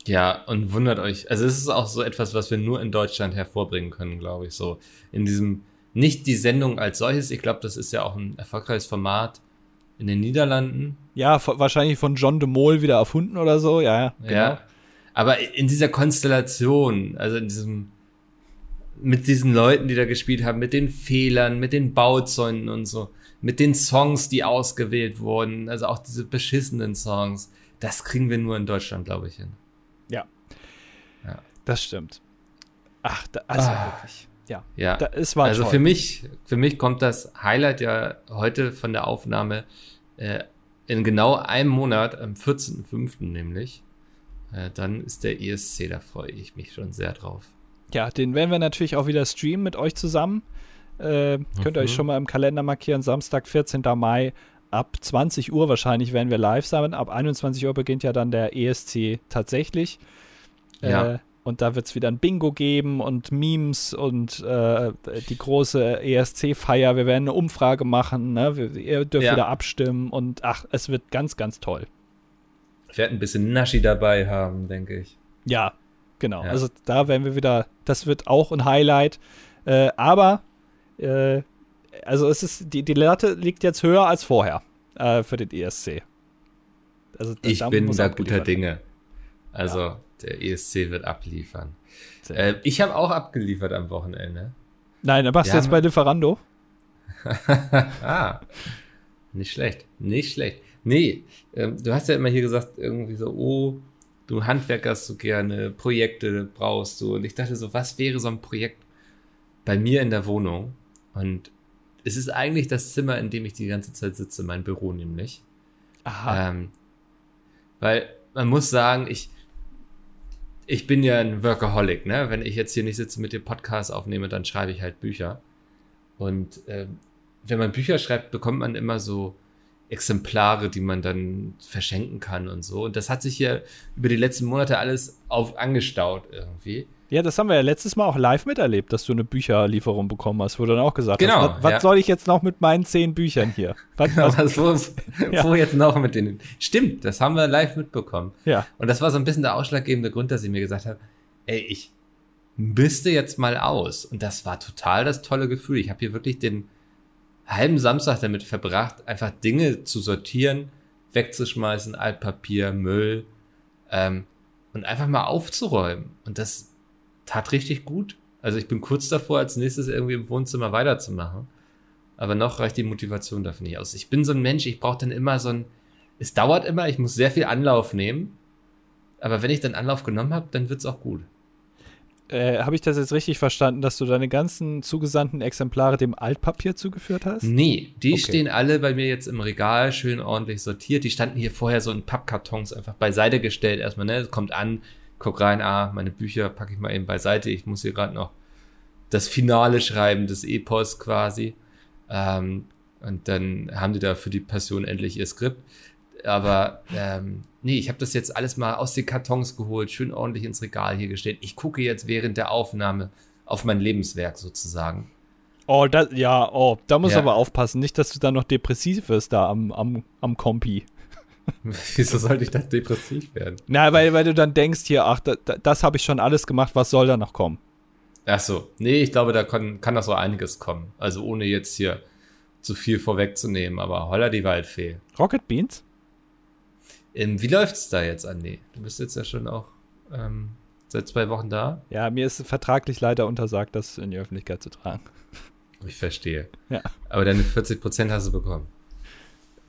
Ja, und wundert euch. Also es ist auch so etwas, was wir nur in Deutschland hervorbringen können, glaube ich. So in diesem, nicht die Sendung als solches. Ich glaube, das ist ja auch ein erfolgreiches Format in den Niederlanden. Ja, wahrscheinlich von John de Mol wieder erfunden oder so, ja, ja. Genau. Ja, aber in dieser Konstellation, also in diesem, mit diesen Leuten, die da gespielt haben, mit den Fehlern, mit den Bauzäunen und so, mit den Songs, die ausgewählt wurden, also auch diese beschissenen Songs, das kriegen wir nur in Deutschland, glaube ich, hin. Ja. ja. Das stimmt. Ach, da, also ah. wirklich. Ja, ja. Da, es war also toll. für mich, für mich kommt das Highlight ja heute von der Aufnahme äh, in genau einem Monat, am 14.05. nämlich. Äh, dann ist der ESC, da freue ich mich schon sehr drauf. Ja, den werden wir natürlich auch wieder streamen mit euch zusammen. Äh, mhm. Könnt ihr euch schon mal im Kalender markieren. Samstag, 14. Mai, ab 20 Uhr wahrscheinlich werden wir live sein. Ab 21 Uhr beginnt ja dann der ESC tatsächlich. Ja. Äh, und da wird es wieder ein Bingo geben und Memes und äh, die große ESC-Feier. Wir werden eine Umfrage machen. Ne? Wir, ihr dürft ja. wieder abstimmen und ach, es wird ganz, ganz toll. Ich werde ein bisschen Naschi dabei haben, denke ich. Ja, genau. Ja. Also da werden wir wieder, das wird auch ein Highlight. Äh, aber, äh, also es ist, die, die Latte liegt jetzt höher als vorher äh, für den ESC. Also, ich bin da guter Dinge. Also ja. der ESC wird abliefern. Äh, ich habe auch abgeliefert am Wochenende. Nein, dann machst du jetzt bei Lieferando. ah, nicht schlecht, nicht schlecht. Nee, ähm, du hast ja immer hier gesagt, irgendwie so, oh, du handwerkerst so gerne, Projekte brauchst du. Und ich dachte so, was wäre so ein Projekt bei mir in der Wohnung? Und es ist eigentlich das Zimmer, in dem ich die ganze Zeit sitze, mein Büro nämlich. Aha. Ähm, weil man muss sagen, ich, ich bin ja ein Workaholic, ne? Wenn ich jetzt hier nicht sitze mit dem Podcast aufnehme, dann schreibe ich halt Bücher. Und äh, wenn man Bücher schreibt, bekommt man immer so Exemplare, die man dann verschenken kann und so. Und das hat sich hier über die letzten Monate alles auf angestaut irgendwie. Ja, das haben wir ja letztes Mal auch live miterlebt, dass du eine Bücherlieferung bekommen hast, wo du dann auch gesagt genau, hast, was, was ja. soll ich jetzt noch mit meinen zehn Büchern hier? Was, genau, was, was ja. wo jetzt noch mit denen? Stimmt, das haben wir live mitbekommen. Ja. Und das war so ein bisschen der ausschlaggebende Grund, dass ich mir gesagt habe, ey, ich müsste jetzt mal aus. Und das war total das tolle Gefühl. Ich habe hier wirklich den halben Samstag damit verbracht, einfach Dinge zu sortieren, wegzuschmeißen, Altpapier, Müll ähm, und einfach mal aufzuräumen. Und das tat richtig gut. Also ich bin kurz davor, als nächstes irgendwie im Wohnzimmer weiterzumachen. Aber noch reicht die Motivation dafür nicht aus. Ich bin so ein Mensch, ich brauche dann immer so ein. Es dauert immer, ich muss sehr viel Anlauf nehmen. Aber wenn ich dann Anlauf genommen habe, dann wird es auch gut. Äh, habe ich das jetzt richtig verstanden, dass du deine ganzen zugesandten Exemplare dem Altpapier zugeführt hast? Nee, die Okay. stehen alle bei mir jetzt im Regal, schön ordentlich sortiert. Die standen hier vorher so in Pappkartons einfach beiseite gestellt. Erstmal, ne? Es kommt an, guck rein, ah, meine Bücher packe ich mal eben beiseite. Ich muss hier gerade noch das Finale schreiben des Epos quasi. Ähm, und dann haben die da für die Passion endlich ihr Skript. Aber ähm, nee, ich habe das jetzt alles mal aus den Kartons geholt, schön ordentlich ins Regal hier gestellt. Ich gucke jetzt während der Aufnahme auf mein Lebenswerk sozusagen. Oh, das, ja, oh, da muss Ja. aber aufpassen, nicht, dass du dann noch depressiv wirst da am, am, am Kompi. Wieso sollte ich da depressiv werden? Na, weil, weil du dann denkst hier, ach, da, da, das habe ich schon alles gemacht, was soll da noch kommen? Ach so, nee, ich glaube, da kann, kann noch so einiges kommen. Also ohne jetzt hier zu viel vorwegzunehmen, aber holla die Waldfee. Rocket Beans? Ähm, wie läuft's da jetzt, Andi? Du bist jetzt ja schon auch ähm, seit zwei Wochen da. Ja, mir ist vertraglich leider untersagt, das in die Öffentlichkeit zu tragen. Ich verstehe. Ja. Aber deine 40% hast du bekommen.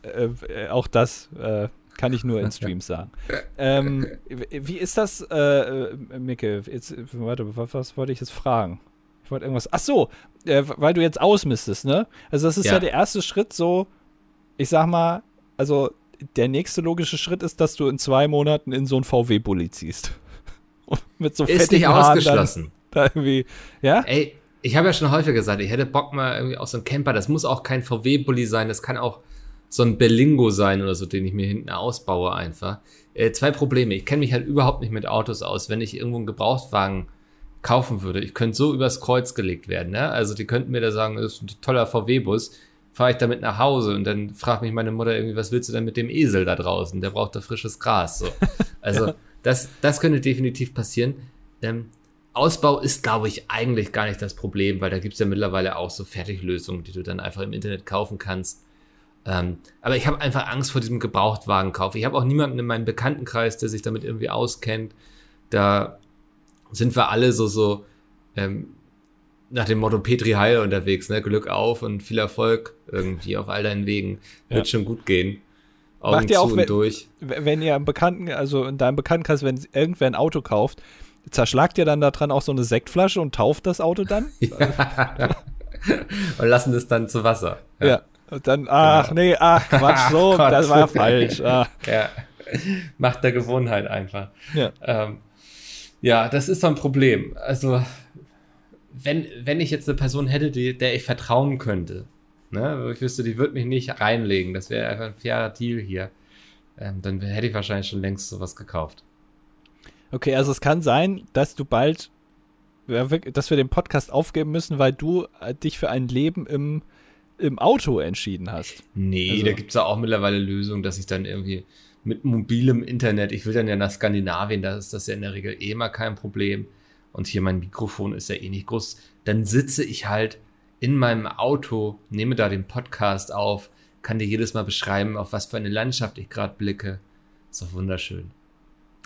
Äh, äh, auch das äh, kann ich nur in Streams sagen. Ähm, wie wie ist das, äh, äh, Micke? Jetzt, warte, was, was wollte ich jetzt fragen? Ich wollte irgendwas. Ach so, äh, weil du jetzt ausmistest, ne? Also, das ist ja. Ja. der erste Schritt, so, ich sag mal, also der nächste logische Schritt ist, dass du in zwei Monaten in so ein VW-Bulli ziehst. Und mit so Ist nicht ausgeschlossen. Dann, da irgendwie, ja? Ey, ich habe ja schon häufig gesagt, ich hätte Bock mal irgendwie auf so einen Camper. Das muss auch kein VW-Bully sein, das kann auch so ein Berlingo sein oder so, den ich mir hinten ausbaue einfach. Äh, zwei Probleme. Ich kenne mich halt überhaupt nicht mit Autos aus. Wenn ich irgendwo einen Gebrauchtwagen kaufen würde, ich könnte so übers Kreuz gelegt werden. Ne? Also die könnten mir da sagen, das ist ein toller VW-Bus. Fahre ich damit nach Hause und dann fragt mich meine Mutter irgendwie, was willst du denn mit dem Esel da draußen? Der braucht da frisches Gras. So. Also das, das könnte definitiv passieren. Ähm, Ausbau ist, glaube ich, eigentlich gar nicht das Problem, weil da gibt es ja mittlerweile auch so Fertiglösungen, die du dann einfach im Internet kaufen kannst. Ähm, aber ich habe einfach Angst vor diesem Gebrauchtwagenkauf. Ich habe auch niemanden in meinem Bekanntenkreis, der sich damit irgendwie auskennt. Da sind wir alle so, so ähm, nach dem Motto Petri Heil unterwegs, ne? Glück auf und viel Erfolg irgendwie auf all deinen Wegen. Wird Ja. schon gut gehen. Augen Macht ihr zu auch, und wenn- durch. Wenn ihr im Bekannten, also in deinem Bekanntenkreis, wenn irgendwer ein Auto kauft, zerschlagt ihr dann da dran auch so eine Sektflasche und tauft das Auto dann? und lassen es dann zu Wasser. Ja. Und dann, ach nee, ach Quatsch, so, Gott. das war falsch. Ah, Ja. Macht der Gewohnheit einfach. ja. Ähm, ja, das ist so ein Problem. Also, wenn, wenn ich jetzt eine Person hätte, die, der ich vertrauen könnte, ne, ich wüsste, die wird mich nicht reinlegen, das wäre einfach ein fairer Deal hier, ähm, dann hätte ich wahrscheinlich schon längst sowas gekauft. Okay, also es kann sein, dass du bald, dass wir den Podcast aufgeben müssen, weil du äh, dich für ein Leben im, im Auto entschieden hast. Nee, Also- da gibt's ja auch mittlerweile Lösungen, dass ich dann irgendwie mit mobilem Internet, ich will dann ja nach Skandinavien, da ist das ja in der Regel eh mal kein Problem. Und hier mein Mikrofon ist ja eh nicht groß. Dann sitze ich halt in meinem Auto, nehme da den Podcast auf, kann dir jedes Mal beschreiben, auf was für eine Landschaft ich gerade blicke. Ist doch wunderschön.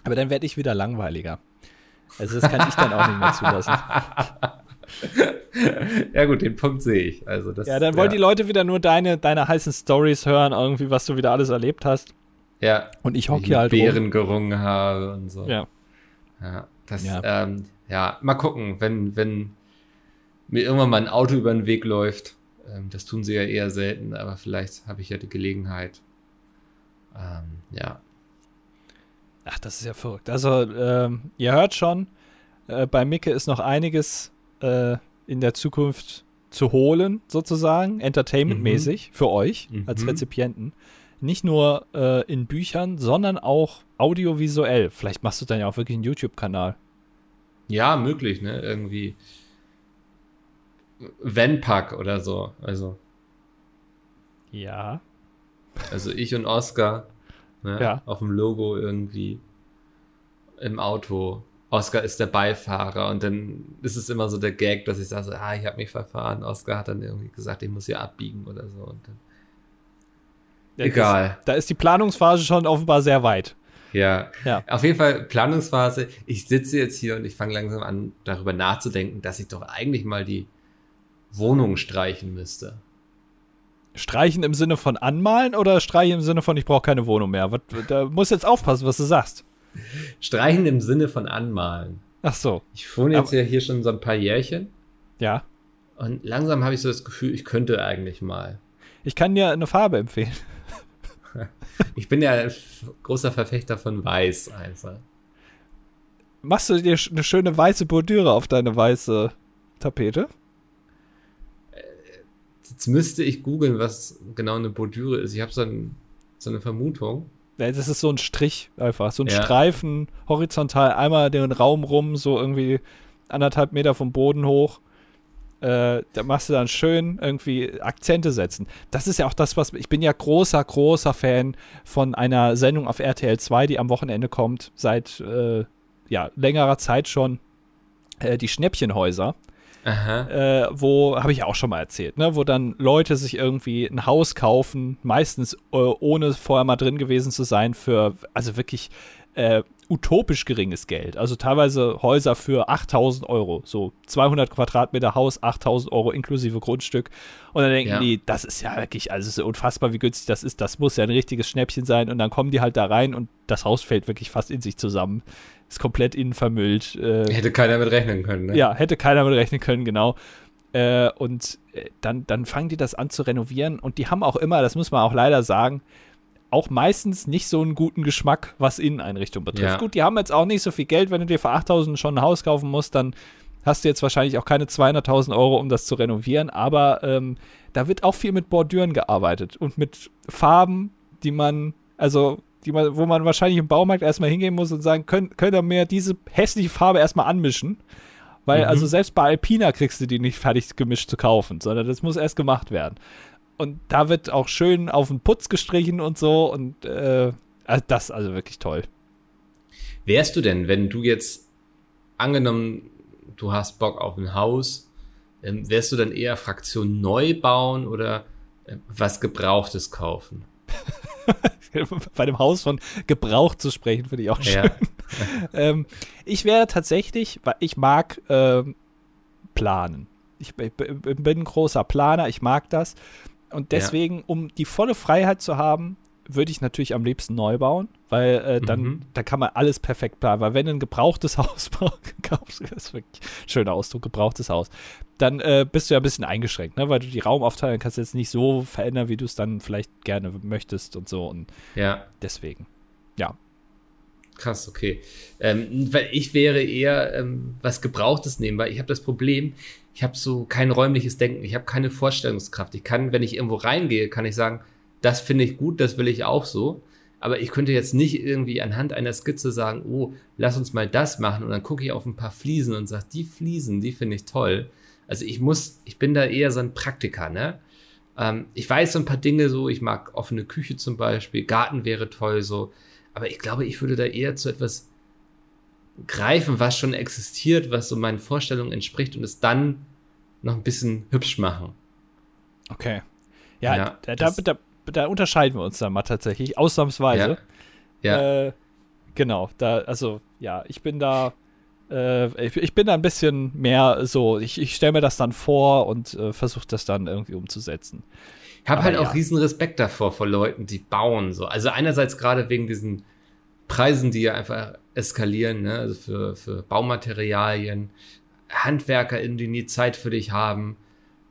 Aber dann werde ich wieder langweiliger. Also das kann ich dann auch nicht mehr zulassen. ja gut, den Punkt sehe ich. Also das, Ja, dann wollen die Leute wieder nur deine, deine heißen Stories hören, irgendwie, was du wieder alles erlebt hast. ja, Und ich hocke hier mit halt rum. Beeren gerungen habe und so. Ja. Ja, das, Ja. ja. Ähm, ja, mal gucken, wenn, wenn mir irgendwann mal ein Auto über den Weg läuft. Ähm, das tun sie ja eher selten, aber vielleicht habe ich ja die Gelegenheit. Ähm, ja. Ach, das ist ja verrückt. Also, ähm, ihr hört schon, äh, bei Micke ist noch einiges äh, in der Zukunft zu holen, sozusagen, entertainmentmäßig für euch als Mhm. Rezipienten. Nicht nur äh, in Büchern, sondern auch audiovisuell. Vielleicht machst du dann ja auch wirklich einen YouTube-Kanal. Ja, möglich, ne? Irgendwie. Vanpack oder so. Also, Ja. also ich und Oscar. Ne? Ja. Auf dem Logo irgendwie. Im Auto. Oscar ist der Beifahrer und dann ist es immer so der Gag, dass ich sage, ah, ich habe mich verfahren. Oscar hat dann irgendwie gesagt, ich muss hier abbiegen oder so. Und dann, Ja, egal. Da ist die Planungsphase schon offenbar sehr weit. Ja. ja. Auf jeden Fall Planungsphase. Ich sitze jetzt hier und ich fange langsam an, darüber nachzudenken, dass ich doch eigentlich mal die Wohnung streichen müsste. Streichen im Sinne von anmalen oder streichen im Sinne von ich brauche keine Wohnung mehr? Da muss jetzt aufpassen, was du sagst. Streichen im Sinne von anmalen. Ach so. Ich wohne jetzt Aber, ja hier schon so ein paar Jährchen. Ja. Und langsam habe ich so das Gefühl, ich könnte eigentlich mal. Ich kann dir eine Farbe empfehlen. ich bin ja ein großer Verfechter von Weiß einfach. Machst du dir eine schöne weiße Bordüre auf deine weiße Tapete? Jetzt müsste ich googeln, was genau eine Bordüre ist. Ich habe so, ein, so, eine Vermutung. Ja, das ist so ein Strich einfach, so ein ja. Streifen horizontal einmal den Raum rum, so irgendwie anderthalb Meter vom Boden hoch. Äh, da machst du dann schön irgendwie Akzente setzen. Das ist ja auch das, was ich bin ja großer, großer Fan von einer Sendung auf RTL 2, die am Wochenende kommt, seit äh, ja, längerer Zeit schon. Äh, die Schnäppchenhäuser. Äh, wo, habe ich auch schon mal erzählt, ne, wo dann Leute sich irgendwie ein Haus kaufen, meistens äh, ohne vorher mal drin gewesen zu sein, für also wirklich äh, utopisch geringes Geld. Also teilweise Häuser für 8000 Euro. So 200 Quadratmeter Haus, 8000 Euro inklusive Grundstück. Und dann denken ja. die, das ist ja wirklich, also ist unfassbar, wie günstig das ist. Das muss ja ein richtiges Schnäppchen sein. Und dann kommen die halt da rein und das Haus fällt wirklich fast in sich zusammen. Ist komplett innen vermüllt. Äh, hätte keiner mit rechnen können, ne? Ja, hätte keiner mit rechnen können, genau. Äh, und äh, dann, dann fangen die das an zu renovieren. Und die haben auch immer, das muss man auch leider sagen, auch meistens nicht so einen guten Geschmack, was Inneneinrichtung betrifft. Ja. Gut, die haben jetzt auch nicht so viel Geld, wenn du dir für 8000 schon ein Haus kaufen musst, dann hast du jetzt wahrscheinlich auch keine 200.000 Euro, um das zu renovieren, aber ähm, da wird auch viel mit Bordüren gearbeitet und mit Farben, die man, also die man, wo man wahrscheinlich im Baumarkt erstmal hingehen muss und sagen, könnt, könnt ihr mir diese hässliche Farbe erstmal anmischen? Weil, mhm. also selbst bei Alpina kriegst du die nicht fertig gemischt zu kaufen, sondern das muss erst gemacht werden und da wird auch schön auf den Putz gestrichen und so und äh, also das also wirklich toll. Wärst du denn, wenn du jetzt angenommen, du hast Bock auf ein Haus, ähm, wärst du dann eher Fraktion neu bauen oder äh, was Gebrauchtes kaufen? Bei dem Haus von Gebrauch zu sprechen, finde ich auch schön. Ja. ähm, ich wäre tatsächlich, weil ich mag äh, planen. Ich, ich bin ein großer Planer, ich mag das. Und deswegen, ja. um die volle Freiheit zu haben, würde ich natürlich am liebsten neu bauen, weil äh, dann mhm. da kann man alles perfekt planen. Weil wenn du ein gebrauchtes Haus kaufst, das ist wirklich ein schöner Ausdruck, gebrauchtes Haus, dann äh, bist du ja ein bisschen eingeschränkt, ne? weil du die Raumaufteilung kannst jetzt nicht so verändern, wie du es dann vielleicht gerne möchtest und so. Und ja. deswegen, ja. Krass, okay. Ähm, weil ich wäre eher ähm, was Gebrauchtes nehmen, weil ich habe das Problem, ich habe so kein räumliches Denken, ich habe keine Vorstellungskraft. Ich kann, wenn ich irgendwo reingehe, kann ich sagen, das finde ich gut, das will ich auch so. Aber ich könnte jetzt nicht irgendwie anhand einer Skizze sagen, oh, lass uns mal das machen. Und dann gucke ich auf ein paar Fliesen und sage, die Fliesen, die finde ich toll. Also ich muss, ich bin da eher so ein Praktiker, ne? Ähm, ich weiß so ein paar Dinge so, ich mag offene Küche zum Beispiel, Garten wäre toll so. Aber ich glaube, ich würde da eher zu etwas greifen, was schon existiert, was so meinen Vorstellungen entspricht und es dann noch ein bisschen hübsch machen. Okay. Ja, ja da, da, da, da, unterscheiden wir uns dann mal tatsächlich, ausnahmsweise. Ja. ja. Äh, genau, da, also, ja, ich bin da. Äh, ich, ich, bin da ein bisschen mehr so, ich, ich stelle mir das dann vor und äh, versuche das dann irgendwie umzusetzen. Ich habe halt auch riesen Respekt davor, vor Leuten, die bauen so. Also einerseits gerade wegen diesen Preisen, die ja einfach eskalieren, ne? also für, für Baumaterialien, HandwerkerInnen, die nie Zeit für dich haben,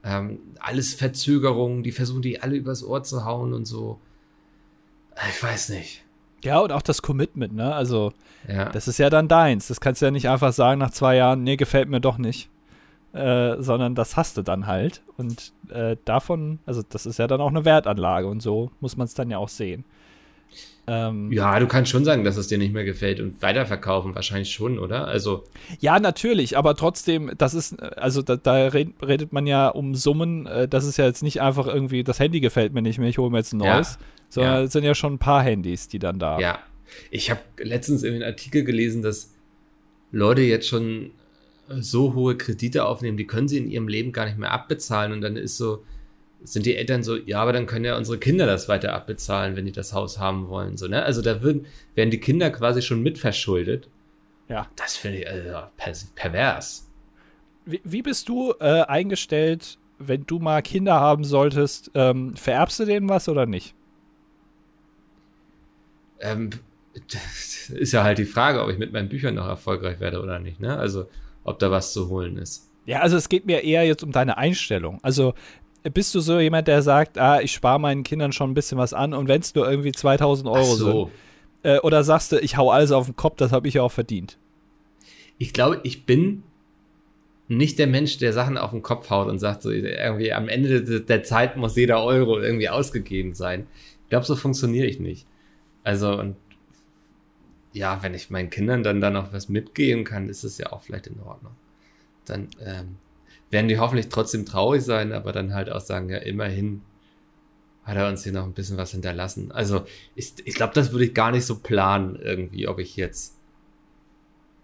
ähm, alles Verzögerungen, die versuchen die alle übers Ohr zu hauen und so. Ich weiß nicht. Ja, und auch das Commitment, ne? Also, ja. das ist ja dann deins. Das kannst du ja nicht einfach sagen nach zwei Jahren, nee, gefällt mir doch nicht. Äh, sondern das hast du dann halt. Und äh, davon, also das ist ja dann auch eine Wertanlage und so muss man es dann ja auch sehen. Ähm, ja, du kannst schon sagen, dass es dir nicht mehr gefällt und weiterverkaufen, wahrscheinlich schon, oder? Also. Ja, natürlich, aber trotzdem, das ist, also da, da redet man ja um Summen, äh, das ist ja jetzt nicht einfach irgendwie, das Handy gefällt mir nicht mehr, ich hole mir jetzt ein neues, ja, sondern es sind ja schon ein paar Handys, die dann da. Ja. Ich habe letztens in einem Artikel gelesen, dass Leute jetzt schon so hohe Kredite aufnehmen, die können sie in ihrem Leben gar nicht mehr abbezahlen und dann ist so, sind die Eltern so, ja, aber dann können ja unsere Kinder das weiter abbezahlen, wenn die das Haus haben wollen. So, ne? Also da würden, werden die Kinder quasi schon mitverschuldet. Ja. Das finde ich also per pervers. Wie, wie bist du äh, eingestellt, wenn du mal Kinder haben solltest? Ähm, vererbst du denen was oder nicht? Ähm, ist ja halt die Frage, ob ich mit meinen Büchern noch erfolgreich werde oder nicht, ne? Also, ob da was zu holen ist. Ja, also es geht mir eher jetzt um deine Einstellung. Also bist du so jemand, der sagt, ah, ich spare meinen Kindern schon ein bisschen was an und wenn es nur irgendwie 2000 Euro so. sind? Äh, oder sagst du, ich hau alles auf den Kopf, das habe ich ja auch verdient? Ich glaube, ich bin nicht der Mensch, der Sachen auf den Kopf haut und sagt, so irgendwie am Ende der Zeit muss jeder Euro irgendwie ausgegeben sein. Ich glaube, so funktioniere ich nicht. Also, und ja, wenn ich meinen Kindern dann da noch was mitgeben kann, ist es ja auch vielleicht in Ordnung. Dann ähm, werden die hoffentlich trotzdem traurig sein, aber dann halt auch sagen, ja, immerhin hat er uns hier noch ein bisschen was hinterlassen. Also, ich, ich glaube, das würde ich gar nicht so planen, irgendwie, ob ich jetzt.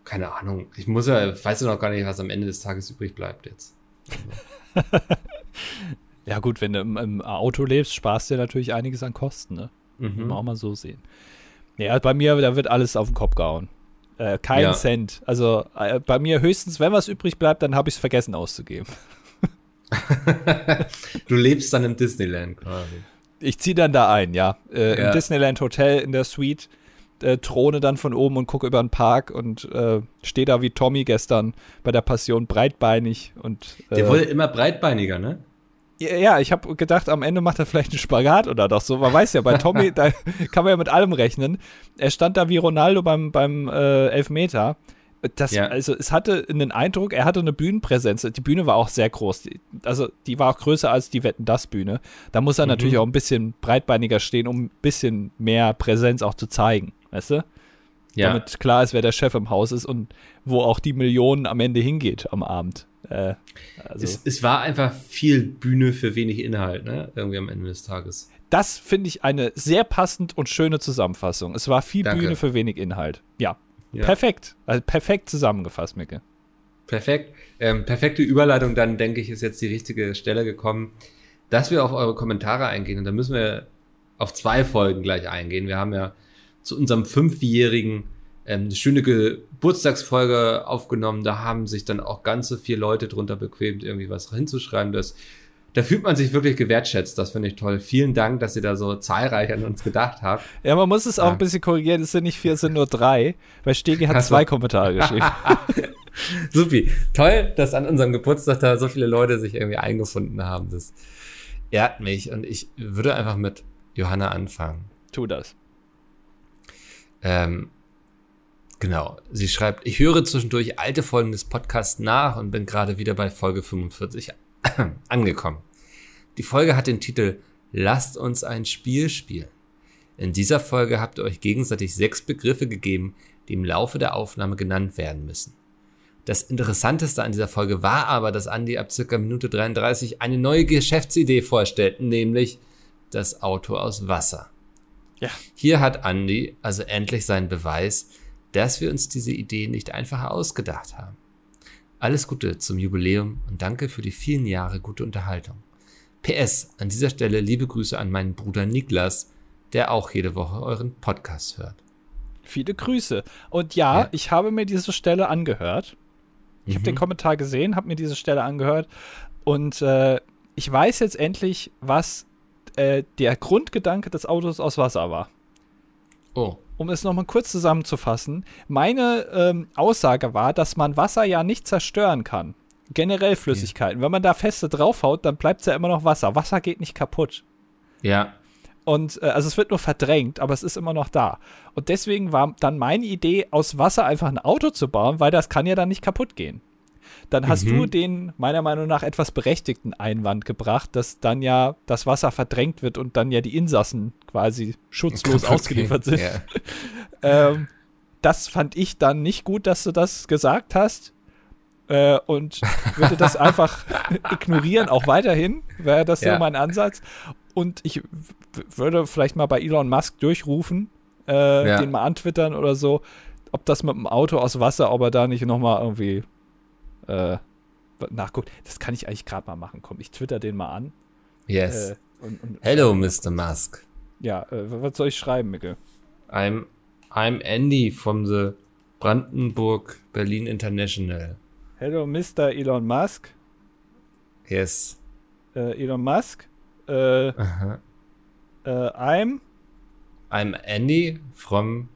Keine Ahnung. Ich muss ja, weiß ja noch gar nicht, was am Ende des Tages übrig bleibt jetzt. Also. ja, gut, wenn du im, im, Auto lebst, sparst du ja natürlich einiges an Kosten, ne? Mhm. Man auch mal so sehen. Ja, bei mir, da wird alles auf den Kopf gehauen. Äh, kein ja. Cent. Also äh, bei mir höchstens, wenn was übrig bleibt, dann habe ich es vergessen auszugeben. du lebst dann im Disneyland quasi. Ich ziehe dann da ein, ja. Äh, ja. Im Disneyland Hotel in der Suite. Äh, throne dann von oben und gucke über den Park und äh, stehe da wie Tommy gestern bei der Passion breitbeinig und. Äh, der wurde immer breitbeiniger, ne? Ja, ich habe gedacht, am Ende macht er vielleicht einen Spagat oder doch so. Man weiß ja, bei Tommy, da kann man ja mit allem rechnen. Er stand da wie Ronaldo beim, beim äh, Elfmeter. Das, ja. Also es hatte einen Eindruck, er hatte eine Bühnenpräsenz. Die Bühne war auch sehr groß. Also die war auch größer als die Wetten das Bühne. Da muss er mhm. natürlich auch ein bisschen breitbeiniger stehen, um ein bisschen mehr Präsenz auch zu zeigen. Weißt du? Ja. Damit klar ist, wer der Chef im Haus ist und wo auch die Millionen am Ende hingeht am Abend. Äh, also. es, es, war einfach viel Bühne für wenig Inhalt, ne? Irgendwie am Ende des Tages. Das finde ich eine sehr passend und schöne Zusammenfassung. Es war viel Danke. Bühne für wenig Inhalt. Ja. ja. Perfekt. Also perfekt zusammengefasst, Micke. Perfekt. Ähm, perfekte Überleitung, dann denke ich, ist jetzt die richtige Stelle gekommen, dass wir auf eure Kommentare eingehen. Und da müssen wir auf zwei Folgen gleich eingehen. Wir haben ja zu unserem fünfjährigen ähm, eine schöne Geburtstagsfolge aufgenommen. Da haben sich dann auch ganze vier Leute drunter bequemt, irgendwie was hinzuschreiben. Das, da fühlt man sich wirklich gewertschätzt. Das finde ich toll. Vielen Dank, dass ihr da so zahlreich an uns gedacht habt. Ja, man muss es auch ein bisschen korrigieren. Es sind nicht vier, es sind nur drei. Weil Stegi hat zwei Kommentare geschrieben. Supi. Toll, dass an unserem Geburtstag da so viele Leute sich irgendwie eingefunden haben. Das ehrt mich. Und ich würde einfach mit Johanna anfangen. Tu das. Ähm, Genau. Sie schreibt, ich höre zwischendurch alte Folgen des Podcasts nach und bin gerade wieder bei Folge 45 angekommen. Die Folge hat den Titel Lasst uns ein Spiel spielen. In dieser Folge habt ihr euch gegenseitig sechs Begriffe gegeben, die im Laufe der Aufnahme genannt werden müssen. Das Interessanteste an dieser Folge war aber, dass Andy ab circa Minute 33 eine neue Geschäftsidee vorstellt, nämlich das Auto aus Wasser. Ja. Hier hat Andy also endlich seinen Beweis, dass wir uns diese Idee nicht einfach ausgedacht haben. Alles Gute zum Jubiläum und danke für die vielen Jahre gute Unterhaltung. PS, an dieser Stelle liebe Grüße an meinen Bruder Niklas, der auch jede Woche euren Podcast hört. Viele Grüße. Und ja, ja. ich habe mir diese Stelle angehört. Ich mhm. habe den Kommentar gesehen, habe mir diese Stelle angehört und äh, ich weiß jetzt endlich, was äh, der Grundgedanke des Autos aus Wasser war. Oh um es nochmal kurz zusammenzufassen, meine ähm, Aussage war, dass man Wasser ja nicht zerstören kann. Generell Flüssigkeiten. Ja. Wenn man da feste draufhaut, dann bleibt es ja immer noch Wasser. Wasser geht nicht kaputt. Ja. Und äh, also es wird nur verdrängt, aber es ist immer noch da. Und deswegen war dann meine Idee, aus Wasser einfach ein Auto zu bauen, weil das kann ja dann nicht kaputt gehen dann hast mhm. du den meiner Meinung nach etwas berechtigten Einwand gebracht, dass dann ja das Wasser verdrängt wird und dann ja die Insassen quasi schutzlos okay. ausgeliefert sind. Yeah. ähm, das fand ich dann nicht gut, dass du das gesagt hast. Äh, und würde das einfach ignorieren, auch weiterhin, wäre das ja. so mein Ansatz. Und ich würde vielleicht mal bei Elon Musk durchrufen, äh, ja. den mal antwittern oder so, ob das mit dem Auto aus Wasser, ob er da nicht nochmal irgendwie äh, nachguckt. Das kann ich eigentlich gerade mal machen. Komm, ich twitter den mal an. Yes. Äh, und, und, Hello, Mr. Musk. Ja, äh, was soll ich schreiben, Mickel? I'm, I'm Andy from the Brandenburg Berlin International. Hello, Mr. Elon Musk. Yes. Äh, Elon Musk. Äh, Aha. äh, I'm I'm Andy from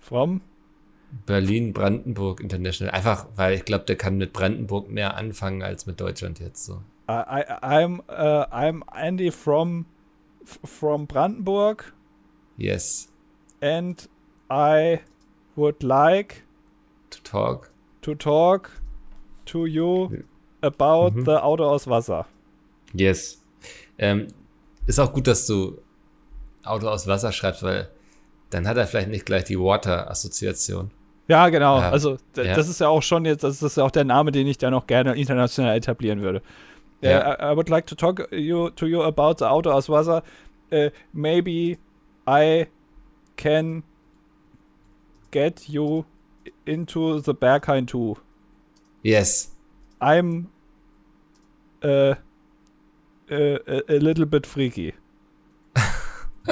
from Berlin Brandenburg International. Einfach, weil ich glaube, der kann mit Brandenburg mehr anfangen als mit Deutschland jetzt so. I, I'm uh, I'm Andy from from Brandenburg Yes. and I would like To talk. to talk to you about Mhm. the Auto aus Wasser. Yes. Ähm, ist auch gut, dass du Auto aus Wasser schreibst, weil dann hat er vielleicht nicht gleich die Water-Assoziation. Ja, genau. Ja, Also ja. das ist ja auch schon jetzt, das ist ja auch der Name, den ich da noch gerne international etablieren würde. Ja. Ja. I, I would like to talk you to you about the Auto aus Wasser. Uh, maybe I can get you into the Berghain too. Yes. I'm uh, uh, a, a little bit freaky.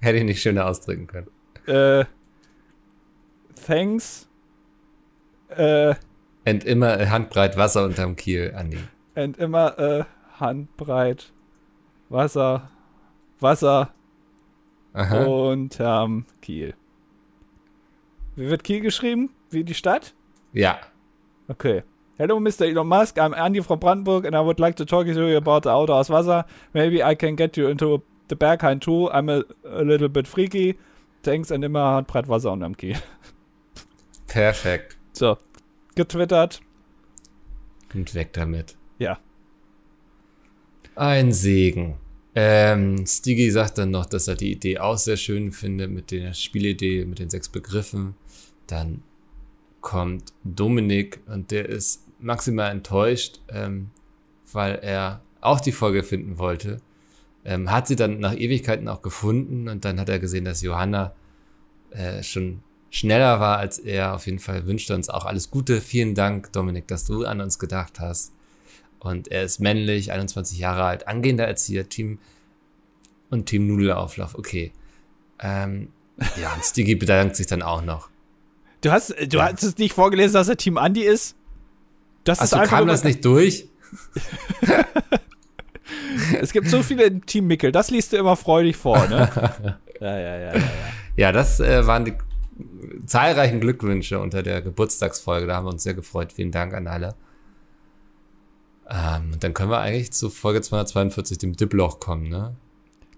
Hätte ich nicht schöner ausdrücken können. Uh, thanks. Uh, Und immer Handbreit Wasser unterm Kiel, Andi. und immer äh, handbreit Wasser, Wasser Aha. unterm Kiel. Wie wird Kiel geschrieben? Wie die Stadt? Ja. Okay. Hello, Mr. Elon Musk. I'm Andy from Brandenburg and I would like to talk to you about the Auto aus Wasser. Maybe I can get you into the Berghain too. I'm a, a little bit freaky. Thanks and immer handbreit Wasser unterm Kiel. Perfekt. So. Getwittert. Und weg damit. Ja. Ein Segen. Ähm, Stiggy sagt dann noch, dass er die Idee auch sehr schön findet mit der Spielidee, mit den sechs Begriffen. Dann kommt Dominik und der ist maximal enttäuscht, ähm, weil er auch die Folge finden wollte. Ähm, hat sie dann nach Ewigkeiten auch gefunden und dann hat er gesehen, dass Johanna äh, schon schneller war als er. Auf jeden Fall wünscht er uns auch alles Gute. Vielen Dank, Dominik, dass du an uns gedacht hast. Und er ist männlich, 21 Jahre alt, angehender Erzieher, Team und Team Nudelauflauf. Okay. Ähm, ja, und Stiggy bedankt sich dann auch noch. Du hast, du hast es nicht vorgelesen, dass er Team Andy ist? Das ist Achso, einfach kam das nicht durch? Es gibt so viele im Team Mickel, das liest du immer freudig vor, ne? ja, ja, ja, ja, ja. Ja, das äh, waren die zahlreichen Glückwünsche unter der Geburtstagsfolge. Da haben wir uns sehr gefreut. Vielen Dank an alle. Ähm, und dann können wir eigentlich zu Folge 242, dem Diploch, kommen, ne?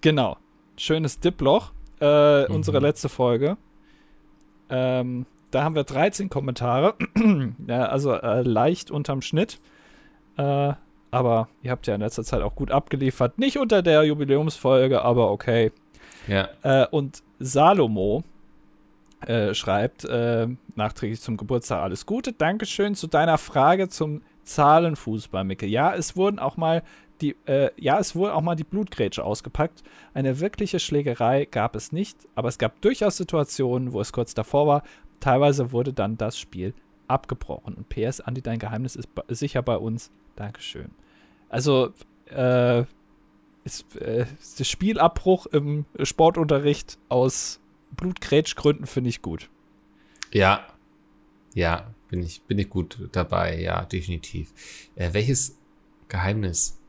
Genau. Schönes Diploch. Äh, Unsere letzte Folge. Ähm, da haben wir 13 Kommentare. ja, also äh, leicht unterm Schnitt. Äh, aber ihr habt ja in letzter Zeit auch gut abgeliefert. Nicht unter der Jubiläumsfolge, aber okay. Ja. Äh, und Salomo äh, schreibt äh, nachträglich zum Geburtstag alles Gute. Dankeschön zu deiner Frage zum Zahlenfußball, Micke. Ja, es wurden auch mal die, äh, ja, es wurde auch mal die Blutgrätsche ausgepackt. Eine wirkliche Schlägerei gab es nicht, aber es gab durchaus Situationen, wo es kurz davor war. Teilweise wurde dann das Spiel abgebrochen. Und PS, Andi, dein Geheimnis ist sicher bei uns. Dankeschön. Also, äh, ist, äh, der Spielabbruch im Sportunterricht aus Blutgrätschgründen finde ich gut. Ja. Ja, bin ich, bin ich gut dabei. Ja, definitiv. Äh, welches Geheimnis?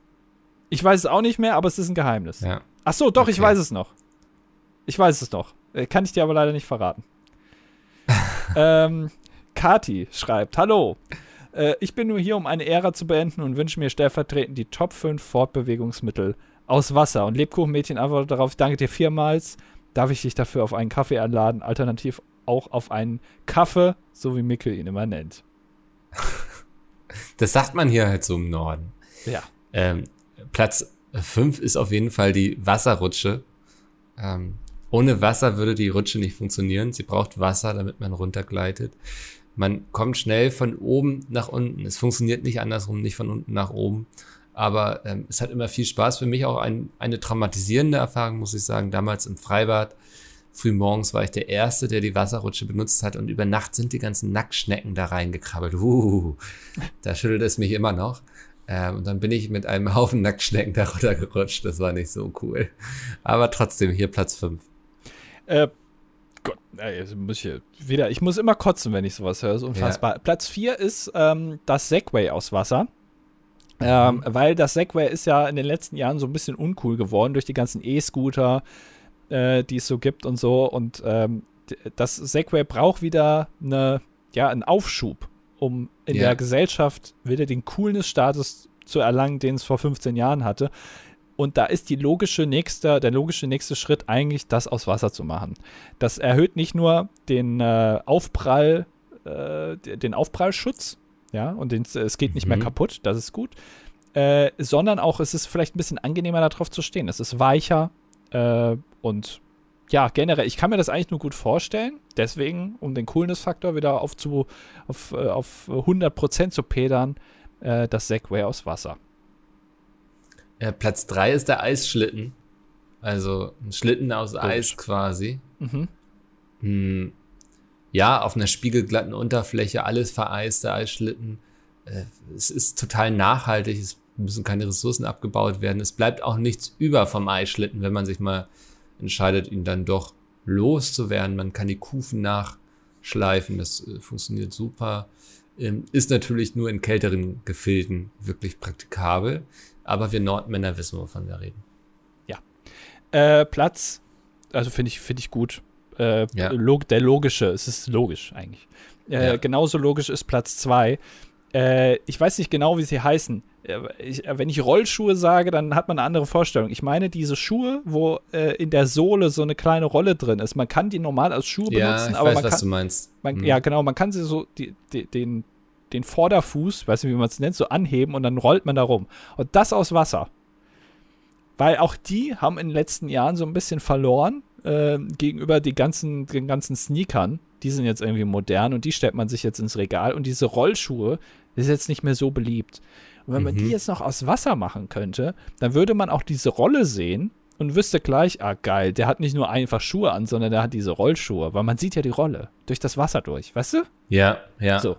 Ich weiß es auch nicht mehr, aber es ist ein Geheimnis. Ja. Ach so, doch, ich Okay. weiß es noch. Ich weiß es noch. Äh, Kann ich dir aber leider nicht verraten. ähm, Kati schreibt: Hallo. Äh, ich bin nur hier, um eine Ära zu beenden und wünsche mir stellvertretend die Top 5 Fortbewegungsmittel aus Wasser. Und Lebkuchenmädchen antwortet darauf: Danke dir vielmals. Darf ich dich dafür auf einen Kaffee einladen? Alternativ auch auf einen Kaffee, so wie Mikkel ihn immer nennt. Das sagt man hier halt so im Norden. Ja. Ähm, Platz 5 ist auf jeden Fall die Wasserrutsche. Ähm, ohne Wasser würde die Rutsche nicht funktionieren. Sie braucht Wasser, damit man runtergleitet. Man kommt schnell von oben nach unten. Es funktioniert nicht andersrum, nicht von unten nach oben. Aber ähm, es hat immer viel Spaß. Für mich auch ein, eine traumatisierende Erfahrung, muss ich sagen. Damals im Freibad, früh morgens war ich der Erste, der die Wasserrutsche benutzt hat. Und über Nacht sind die ganzen Nacktschnecken da reingekrabbelt. Uh, da schüttelt es mich immer noch. Ähm, und dann bin ich mit einem Haufen Nacktschnecken darunter gerutscht. Das war nicht so cool. Aber trotzdem hier Platz 5. Äh, Gott, ey, muss ich wieder, ich muss immer kotzen, wenn ich sowas höre. So unfassbar. Ja. Platz 4 ist ähm, das Segway aus Wasser. Ähm, weil das Segway ist ja in den letzten Jahren so ein bisschen uncool geworden durch die ganzen E-Scooter, äh, die es so gibt und so. Und ähm, das Segway braucht wieder eine, ja, einen Aufschub, um in ja. der Gesellschaft wieder den Coolness-Status zu erlangen, den es vor 15 Jahren hatte. Und da ist die logische nächste, der logische nächste Schritt eigentlich, das aus Wasser zu machen. Das erhöht nicht nur den äh, Aufprall, äh, den Aufprallschutz, ja, und den, es geht nicht mhm. mehr kaputt, das ist gut. Äh, sondern auch, es ist vielleicht ein bisschen angenehmer, darauf zu stehen. Es ist weicher äh, und ja, generell, ich kann mir das eigentlich nur gut vorstellen. Deswegen, um den Coolness-Faktor wieder auf, zu, auf, äh, auf 100% zu pedern, äh, das Segway aus Wasser. Ja, Platz 3 ist der Eisschlitten. Also ein Schlitten aus Gut. Eis quasi. Mhm. Hm. Ja, auf einer spiegelglatten Unterfläche, alles vereist, der Eisschlitten. Äh, es ist total nachhaltig, es müssen keine Ressourcen abgebaut werden. Es bleibt auch nichts über vom Eisschlitten, wenn man sich mal entscheidet, ihn dann doch loszuwerden. Man kann die Kufen nachschleifen, das äh, funktioniert super. Ähm, ist natürlich nur in kälteren Gefilden wirklich praktikabel aber wir Nordmänner wissen, wovon wir reden. Ja. Äh, Platz, also finde ich, finde ich gut. Äh, ja. log der logische, es ist logisch eigentlich. Äh, ja. Genauso logisch ist Platz 2. Äh, ich weiß nicht genau, wie sie heißen. Äh, ich, wenn ich Rollschuhe sage, dann hat man eine andere Vorstellung. Ich meine diese Schuhe, wo äh, in der Sohle so eine kleine Rolle drin ist. Man kann die normal als Schuhe ja, benutzen, aber weiß, man was kann, du meinst. Man, mhm. Ja, genau. Man kann sie so die, die, den den Vorderfuß, weiß nicht, wie man es nennt, so anheben und dann rollt man da rum. Und das aus Wasser. Weil auch die haben in den letzten Jahren so ein bisschen verloren äh, gegenüber die ganzen, den ganzen Sneakern. Die sind jetzt irgendwie modern und die stellt man sich jetzt ins Regal. Und diese Rollschuhe ist jetzt nicht mehr so beliebt. Und wenn mhm. man die mhm. jetzt noch aus Wasser machen könnte, dann würde man auch diese Rolle sehen und wüsste gleich, ah geil, der hat nicht nur einfach Schuhe an, sondern der hat diese Rollschuhe, weil man sieht ja die Rolle durch das Wasser durch, weißt du? Ja, ja. So.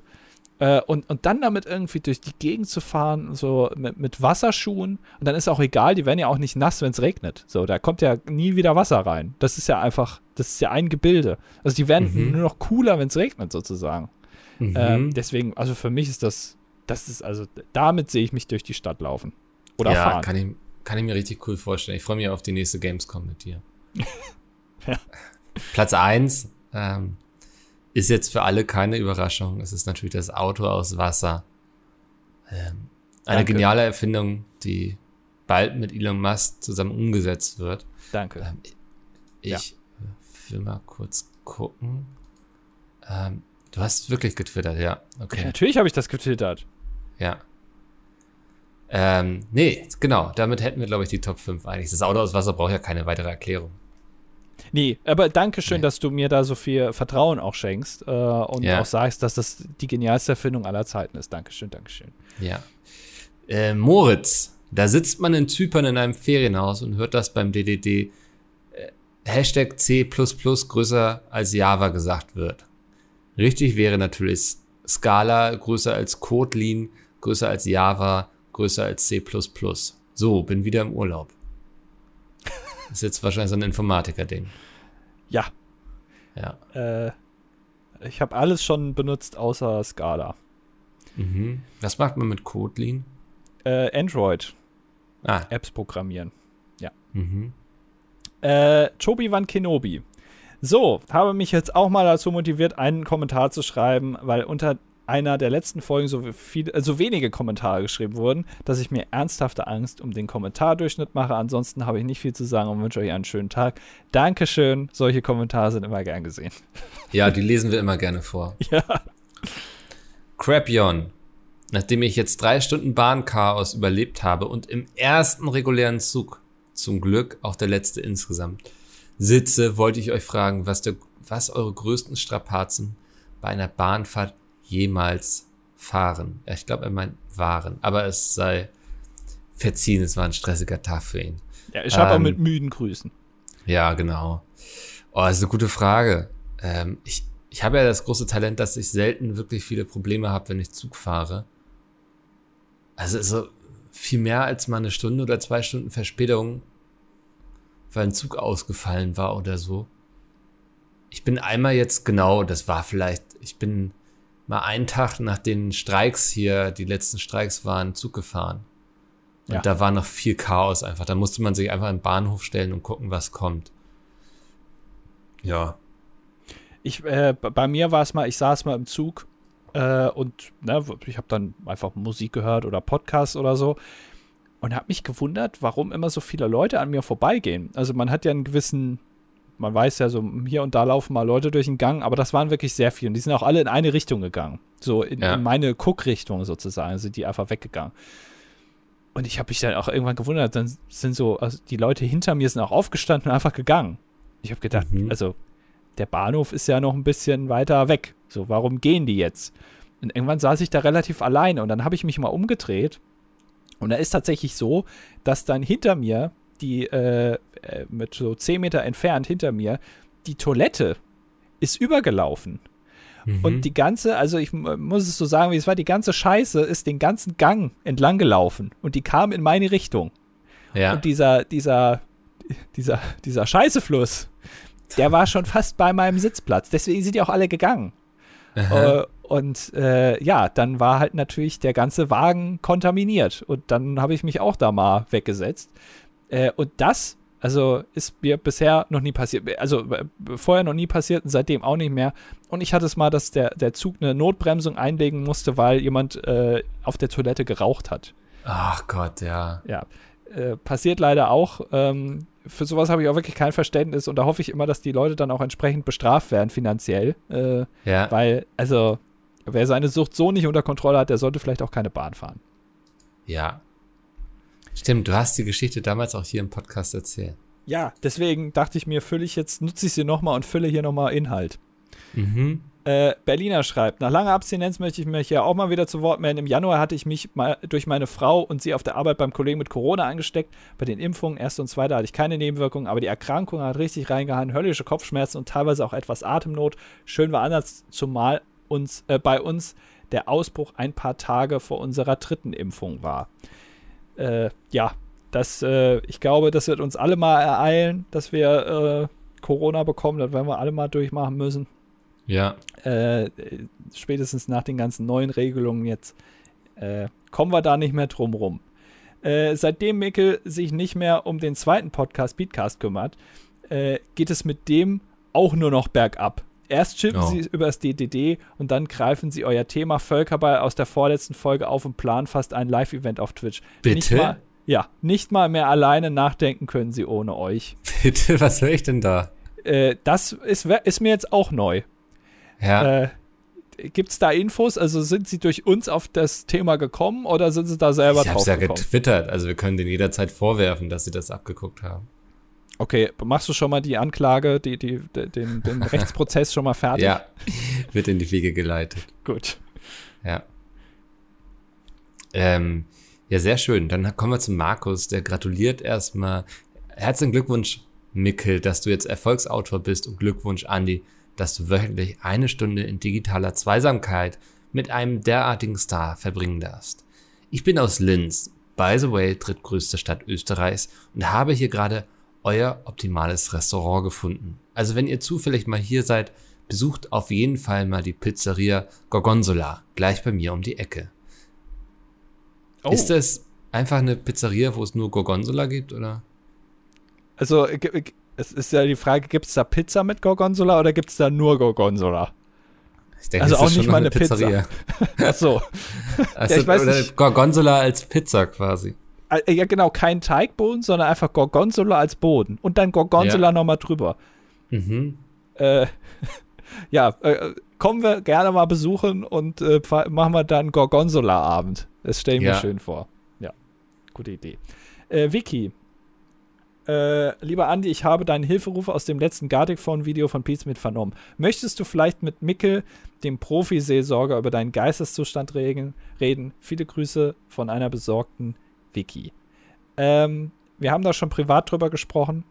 Äh, und, und dann damit irgendwie durch die Gegend zu fahren, so mit, mit Wasserschuhen. Und dann ist auch egal, die werden ja auch nicht nass, wenn es regnet. So, da kommt ja nie wieder Wasser rein. Das ist ja einfach, das ist ja ein Gebilde. Also die werden mhm. nur noch cooler, wenn es regnet, sozusagen. Mhm. Ähm, deswegen, also für mich ist das, das ist, also damit sehe ich mich durch die Stadt laufen. Oder ja, fahren. Kann ich, kann ich mir richtig cool vorstellen. Ich freue mich auf die nächste Gamescom mit dir. ja. Platz 1, ähm, ist jetzt für alle keine Überraschung. Es ist natürlich das Auto aus Wasser. Ähm, eine Danke. geniale Erfindung, die bald mit Elon Musk zusammen umgesetzt wird. Danke. Ähm, ich ja. will mal kurz gucken. Ähm, du hast wirklich getwittert, ja. Okay. Natürlich habe ich das getwittert. Ja. Ähm, nee, genau. Damit hätten wir, glaube ich, die Top 5 eigentlich. Das Auto aus Wasser braucht ja keine weitere Erklärung. Nee, aber danke schön, nee. dass du mir da so viel Vertrauen auch schenkst äh, und ja. auch sagst, dass das die genialste Erfindung aller Zeiten ist. Dankeschön, Dankeschön. Ja. Äh, Moritz, da sitzt man in Zypern in einem Ferienhaus und hört das beim DDD äh, Hashtag C++ größer als Java gesagt wird. Richtig wäre natürlich Scala größer als Kotlin, größer als Java, größer als C++. So, bin wieder im Urlaub. Ist jetzt wahrscheinlich so ein Informatiker-Ding. Ja. Ja. Äh, ich habe alles schon benutzt außer Scala. Mhm. Was macht man mit Kotlin? Äh, Android. Ah. Apps programmieren. Ja. Mhm. Äh, Chobi Van Kenobi. So, habe mich jetzt auch mal dazu motiviert, einen Kommentar zu schreiben, weil unter einer der letzten Folgen so, viel, äh, so wenige Kommentare geschrieben wurden, dass ich mir ernsthafte Angst um den Kommentardurchschnitt mache. Ansonsten habe ich nicht viel zu sagen und wünsche euch einen schönen Tag. Dankeschön. Solche Kommentare sind immer gern gesehen. Ja, die lesen wir immer gerne vor. Ja. Crapion. Nachdem ich jetzt drei Stunden Bahnchaos überlebt habe und im ersten regulären Zug, zum Glück auch der letzte insgesamt, sitze, wollte ich euch fragen, was, der, was eure größten Strapazen bei einer Bahnfahrt jemals fahren. Ja, ich glaube, er meint waren, aber es sei verziehen, es war ein stressiger Tag für ihn. Ja, ich habe ähm, auch mit müden Grüßen. Ja, genau. Oh, das ist eine gute Frage. Ähm, ich, ich habe ja das große Talent, dass ich selten wirklich viele Probleme habe, wenn ich Zug fahre. Also so viel mehr als mal eine Stunde oder zwei Stunden Verspätung, weil ein Zug ausgefallen war oder so. Ich bin einmal jetzt genau, das war vielleicht, ich bin mal einen Tag nach den Streiks hier, die letzten Streiks waren, Zug gefahren. Und ja. da war noch viel Chaos einfach. Da musste man sich einfach in den Bahnhof stellen und gucken, was kommt. Ja. Ich, äh, bei mir war es mal, ich saß mal im Zug äh, und ne, ich habe dann einfach Musik gehört oder Podcast oder so und habe mich gewundert, warum immer so viele Leute an mir vorbeigehen. Also man hat ja einen gewissen, man weiß ja so, hier und da laufen mal Leute durch den Gang, aber das waren wirklich sehr viele und die sind auch alle in eine Richtung gegangen. So in, ja. in meine Guckrichtung sozusagen, sind die einfach weggegangen. Und ich habe mich dann auch irgendwann gewundert, dann sind so, also die Leute hinter mir sind auch aufgestanden und einfach gegangen. Ich habe gedacht, mhm. also der Bahnhof ist ja noch ein bisschen weiter weg. So, warum gehen die jetzt? Und irgendwann saß ich da relativ alleine und dann habe ich mich mal umgedreht. Und da ist tatsächlich so, dass dann hinter mir, die äh, äh mit so 10 Meter entfernt hinter mir, die Toilette ist übergelaufen. Mhm. Und die ganze, also ich muss es so sagen, wie es war, die ganze Scheiße ist den ganzen Gang entlang gelaufen und die kam in meine Richtung. Ja. Und dieser, dieser, dieser, dieser Scheißefluss, der war schon fast bei meinem Sitzplatz. Deswegen sind die auch alle gegangen. Äh, und äh, ja, dann war halt natürlich der ganze Wagen kontaminiert. Und dann habe ich mich auch da mal weggesetzt. Äh, und das, also ist mir bisher noch nie passiert. Also äh, vorher noch nie passiert und seitdem auch nicht mehr. Und ich hatte es mal, dass der, der Zug eine Notbremsung einlegen musste, weil jemand äh, auf der Toilette geraucht hat. Ach Gott, ja. Ja. Äh, passiert leider auch. Ähm, für sowas habe ich auch wirklich kein Verständnis und da hoffe ich immer, dass die Leute dann auch entsprechend bestraft werden finanziell. Äh, ja. Weil, also, wer seine Sucht so nicht unter Kontrolle hat, der sollte vielleicht auch keine Bahn fahren. Ja. Stimmt, du hast die Geschichte damals auch hier im Podcast erzählt. Ja, deswegen dachte ich mir, fülle ich jetzt, nutze ich sie nochmal und fülle hier nochmal Inhalt. Mhm. Äh, Berliner schreibt, nach langer Abstinenz möchte ich mich ja auch mal wieder zu Wort melden. Im Januar hatte ich mich mal durch meine Frau und sie auf der Arbeit beim Kollegen mit Corona angesteckt. Bei den Impfungen, erste und zweite, hatte ich keine Nebenwirkungen, aber die Erkrankung hat richtig reingehauen, höllische Kopfschmerzen und teilweise auch etwas Atemnot. Schön war anders, zumal uns, äh, bei uns der Ausbruch ein paar Tage vor unserer dritten Impfung war. Äh, ja, das, äh, ich glaube, das wird uns alle mal ereilen, dass wir äh, Corona bekommen. Das werden wir alle mal durchmachen müssen. Ja. Äh, spätestens nach den ganzen neuen Regelungen jetzt äh, kommen wir da nicht mehr drum rum. Äh, seitdem Mikkel sich nicht mehr um den zweiten Podcast Beatcast kümmert, geht es mit dem auch nur noch bergab. Erst chippen oh. sie über das DDD und dann greifen sie euer Thema Völkerball aus der vorletzten Folge auf und planen fast ein Live-Event auf Twitch. Bitte? Nicht mal, ja, nicht mal mehr alleine nachdenken können sie ohne euch. Bitte, was höre ich denn da? Äh, das ist, ist mir jetzt auch neu. Ja. Äh, Gibt es da Infos? Also sind sie durch uns auf das Thema gekommen oder sind sie da selber ich drauf ja gekommen? getwittert, also wir können denen jederzeit vorwerfen, dass sie das abgeguckt haben. Okay, machst du schon mal die Anklage, die, die, den, den Rechtsprozess schon mal fertig? Ja, wird in die Wege geleitet. Gut. Ja. Ähm, ja, sehr schön. Dann kommen wir zu Markus, der gratuliert erstmal. Herzlichen Glückwunsch, Mikkel, dass du jetzt Erfolgsautor bist und Glückwunsch, Andi, dass du wöchentlich eine Stunde in digitaler Zweisamkeit mit einem derartigen Star verbringen darfst. Ich bin aus Linz, by the way, drittgrößte Stadt Österreichs und habe hier gerade euer optimales Restaurant gefunden. Also wenn ihr zufällig mal hier seid, besucht auf jeden Fall mal die Pizzeria Gorgonzola, gleich bei mir um die Ecke. Oh. Ist das einfach eine Pizzeria, wo es nur Gorgonzola gibt, oder? Also es ist ja die Frage, gibt es da Pizza mit Gorgonzola oder gibt es da nur Gorgonzola? Ich denke, also auch nicht mal eine Pizzeria. Pizza. Ach so. Also, ja, ich weiß nicht. Gorgonzola als Pizza quasi. Äh, ja, genau, kein Teigboden, sondern einfach Gorgonzola als Boden. Und dann Gorgonzola ja. nochmal drüber. Mhm. Äh, ja, äh, kommen wir gerne mal besuchen und äh, machen wir dann Gorgonzola-Abend. Das stelle ich ja. mir schön vor. Ja, gute Idee. Äh, Vicky, äh, lieber Andi, ich habe deinen Hilferuf aus dem letzten Gartic Phone Video von Pete mit vernommen. Möchtest du vielleicht mit Mickel, dem Profi-Seelsorger, über deinen Geisteszustand reden? Viele Grüße von einer besorgten Vicky. Ähm, wir haben da schon privat drüber gesprochen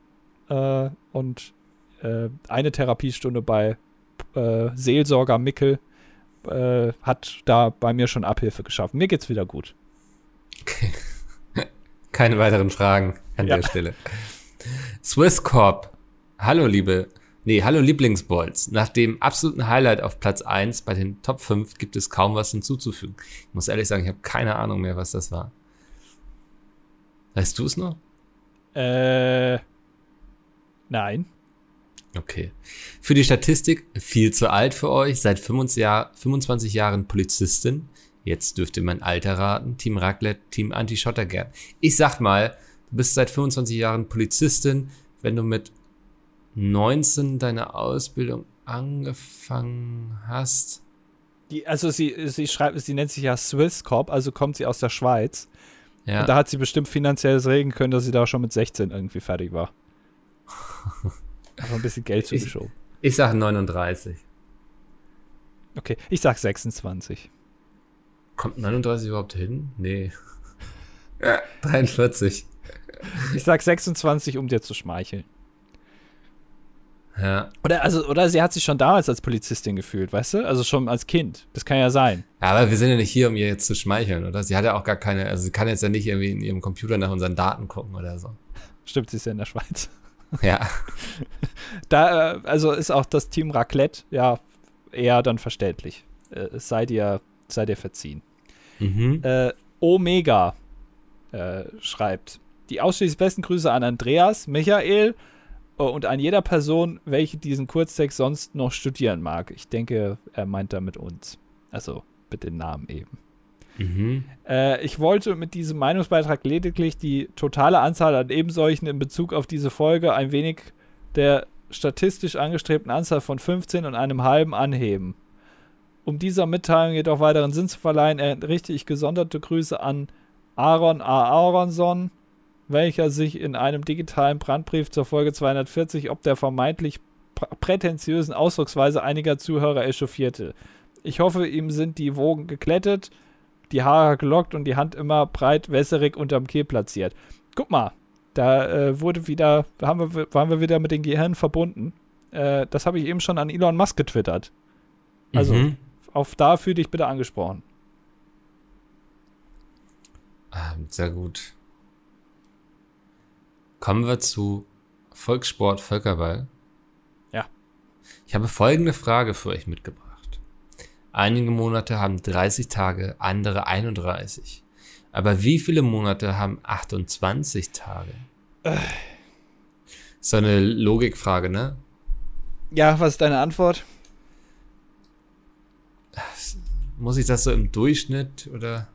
äh, und äh, eine Therapiestunde bei äh, Seelsorger Mickel äh, hat da bei mir schon Abhilfe geschaffen. Mir geht's wieder gut. Keine weiteren Fragen an ja. der Stelle. Swisscorp. Hallo, liebe. Nee, hallo Lieblingsbolts. Nach dem absoluten Highlight auf Platz 1 bei den Top 5 gibt es kaum was hinzuzufügen. Ich muss ehrlich sagen, ich habe keine Ahnung mehr, was das war. Weißt du es noch? Äh. Nein. Okay. Für die Statistik viel zu alt für euch, seit 25 Jahren Polizistin. Jetzt dürft ihr mein Alter raten. Team Raclette, Team Anti-Schottergern. Ich sag mal, du bist seit 25 Jahren Polizistin. Wenn du mit 19 deine Ausbildung angefangen hast. Die, also sie, sie schreibt, sie nennt sich ja Swiss Corp, also kommt sie aus der Schweiz. Ja. Und da hat sie bestimmt finanzielles Regen können, dass sie da schon mit 16 irgendwie fertig war. Aber ein bisschen Geld zugeschoben. Ich, ich sage 39. Okay, ich sag 26. Kommt 39 überhaupt hin? Nee. 43. Ich sag 26, um dir zu schmeicheln. Ja. Oder, also, oder sie hat sich schon damals als Polizistin gefühlt, weißt du? Also schon als Kind. Das kann ja sein. Ja, aber wir sind ja nicht hier, um ihr jetzt zu schmeicheln, oder? Sie hat ja auch gar keine, also sie kann jetzt ja nicht irgendwie in ihrem Computer nach unseren Daten gucken oder so. Stimmt, sie ist ja in der Schweiz. Ja. da, äh, also ist auch das Team Raclette ja eher dann verständlich. Äh, es sei dir, sei dir verziehen. Mhm. Äh, Omega äh, schreibt: Die ausschließlich besten Grüße an Andreas, Michael und an jeder Person, welche diesen Kurztext sonst noch studieren mag. Ich denke, er meint damit uns. Also mit den Namen eben. Mhm. Äh, ich wollte mit diesem Meinungsbeitrag lediglich die totale Anzahl an ebensolchen in Bezug auf diese Folge ein wenig der statistisch angestrebten Anzahl von 15 und einem halben anheben. Um dieser Mitteilung jedoch weiteren Sinn zu verleihen, richte ich gesonderte Grüße an Aaron A. Aronson, welcher sich in einem digitalen Brandbrief zur Folge 240 ob der vermeintlich prätentiösen Ausdrucksweise einiger Zuhörer echauffierte. Ich hoffe, ihm sind die Wogen geklettet, die Haare gelockt und die Hand immer breit wässerig unterm Kiel platziert. Guck mal, da äh, wurde wieder, da haben wir, waren wir wieder mit den Gehirnen verbunden. Äh, das habe ich eben schon an Elon Musk getwittert. Also, mhm. auf da fühle dich bitte angesprochen. Ah, sehr gut. Kommen wir zu Volkssport Völkerball. Ja. Ich habe folgende Frage für euch mitgebracht. Einige Monate haben 30 Tage, andere 31. Aber wie viele Monate haben 28 Tage? Äh. So eine Logikfrage, ne? Ja, was ist deine Antwort? Muss ich das so im Durchschnitt oder?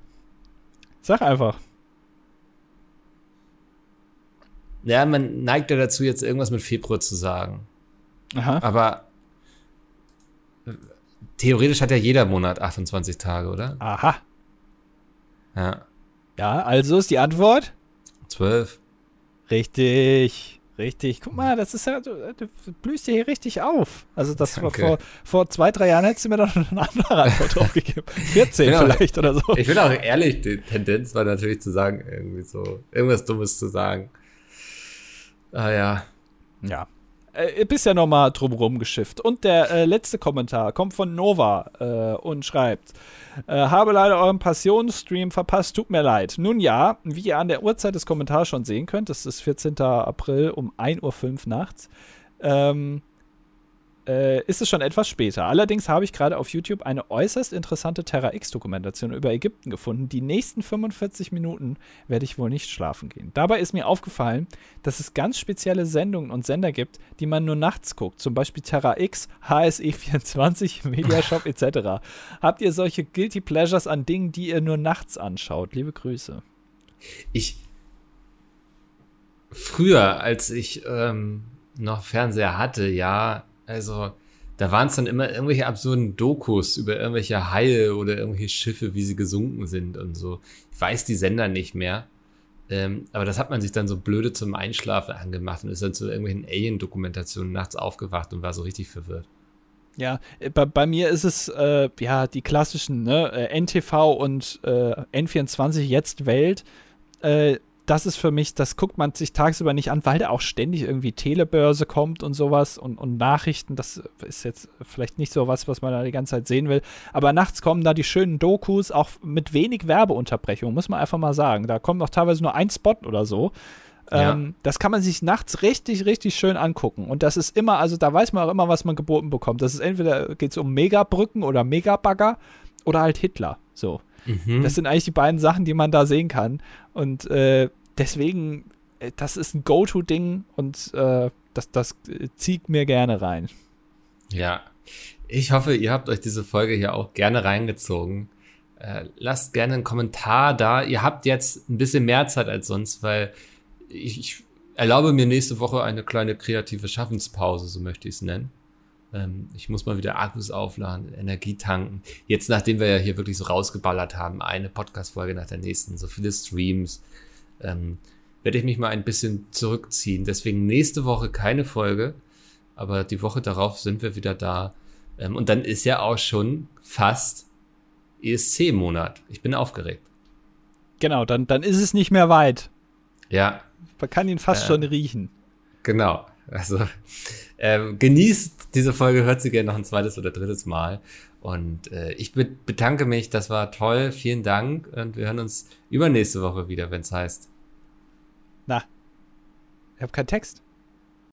Sag einfach. Ja, man neigt ja dazu, jetzt irgendwas mit Februar zu sagen. Aha. Aber theoretisch hat ja jeder Monat 28 Tage, oder? Aha. Ja. Ja, also ist die Antwort? 12. Richtig. Richtig. Guck mal, das ist ja, du, du blühst ja hier richtig auf. Also das war vor, vor zwei, drei Jahren hättest du mir doch eine andere Antwort drauf gegeben. 14 auch, vielleicht oder so. Ich bin auch ehrlich, die Tendenz war natürlich zu sagen, irgendwie so, irgendwas Dummes zu sagen. Ah ja. Ja äh, bist ja nochmal drumherum geschifft. Und der äh, letzte Kommentar kommt von Nova äh, und schreibt: äh, Habe leider euren Passionsstream verpasst, tut mir leid. Nun ja, wie ihr an der Uhrzeit des Kommentars schon sehen könnt, das ist 14. April um 1.05 Uhr nachts. Ähm, äh, ist es schon etwas später. Allerdings habe ich gerade auf YouTube eine äußerst interessante Terra X-Dokumentation über Ägypten gefunden. Die nächsten 45 Minuten werde ich wohl nicht schlafen gehen. Dabei ist mir aufgefallen, dass es ganz spezielle Sendungen und Sender gibt, die man nur nachts guckt. Zum Beispiel Terra X, HSE24, Mediashop etc. Habt ihr solche Guilty Pleasures an Dingen, die ihr nur nachts anschaut? Liebe Grüße. Ich. Früher, als ich ähm, noch Fernseher hatte, ja, also, da waren es dann immer irgendwelche absurden Dokus über irgendwelche Haie oder irgendwelche Schiffe, wie sie gesunken sind und so. Ich weiß die Sender nicht mehr. Ähm, aber das hat man sich dann so blöde zum Einschlafen angemacht und ist dann zu irgendwelchen Alien-Dokumentationen nachts aufgewacht und war so richtig verwirrt. Ja, äh, bei, bei mir ist es äh, ja die klassischen ne? Äh, NTV und äh, N24 jetzt Welt. Äh, das ist für mich, das guckt man sich tagsüber nicht an, weil da auch ständig irgendwie Telebörse kommt und sowas und, und Nachrichten. Das ist jetzt vielleicht nicht so was, was man da die ganze Zeit sehen will. Aber nachts kommen da die schönen Dokus, auch mit wenig Werbeunterbrechung, muss man einfach mal sagen. Da kommt auch teilweise nur ein Spot oder so. Ja. Ähm, das kann man sich nachts richtig, richtig schön angucken. Und das ist immer, also da weiß man auch immer, was man geboten bekommt. Das ist entweder geht es um Megabrücken oder Megabagger oder halt Hitler. So. Mhm. Das sind eigentlich die beiden Sachen, die man da sehen kann. Und äh, deswegen, äh, das ist ein Go-To-Ding und äh, das, das zieht mir gerne rein. Ja. Ich hoffe, ihr habt euch diese Folge hier auch gerne reingezogen. Äh, lasst gerne einen Kommentar da. Ihr habt jetzt ein bisschen mehr Zeit als sonst, weil ich, ich erlaube mir nächste Woche eine kleine kreative Schaffenspause, so möchte ich es nennen. Ähm, ich muss mal wieder Akkus aufladen, Energie tanken. Jetzt, nachdem wir ja hier wirklich so rausgeballert haben, eine Podcast-Folge nach der nächsten, so viele Streams, ähm, werde ich mich mal ein bisschen zurückziehen. Deswegen nächste Woche keine Folge, aber die Woche darauf sind wir wieder da. Ähm, und dann ist ja auch schon fast ESC-Monat. Ich bin aufgeregt. Genau, dann, dann ist es nicht mehr weit. Ja, man kann ihn fast äh, schon riechen. Genau. Also äh, genießt diese Folge, hört sie gerne noch ein zweites oder drittes Mal. Und äh, ich be bedanke mich, das war toll. Vielen Dank und wir hören uns übernächste Woche wieder, wenn es heißt. Na, ich habe keinen Text.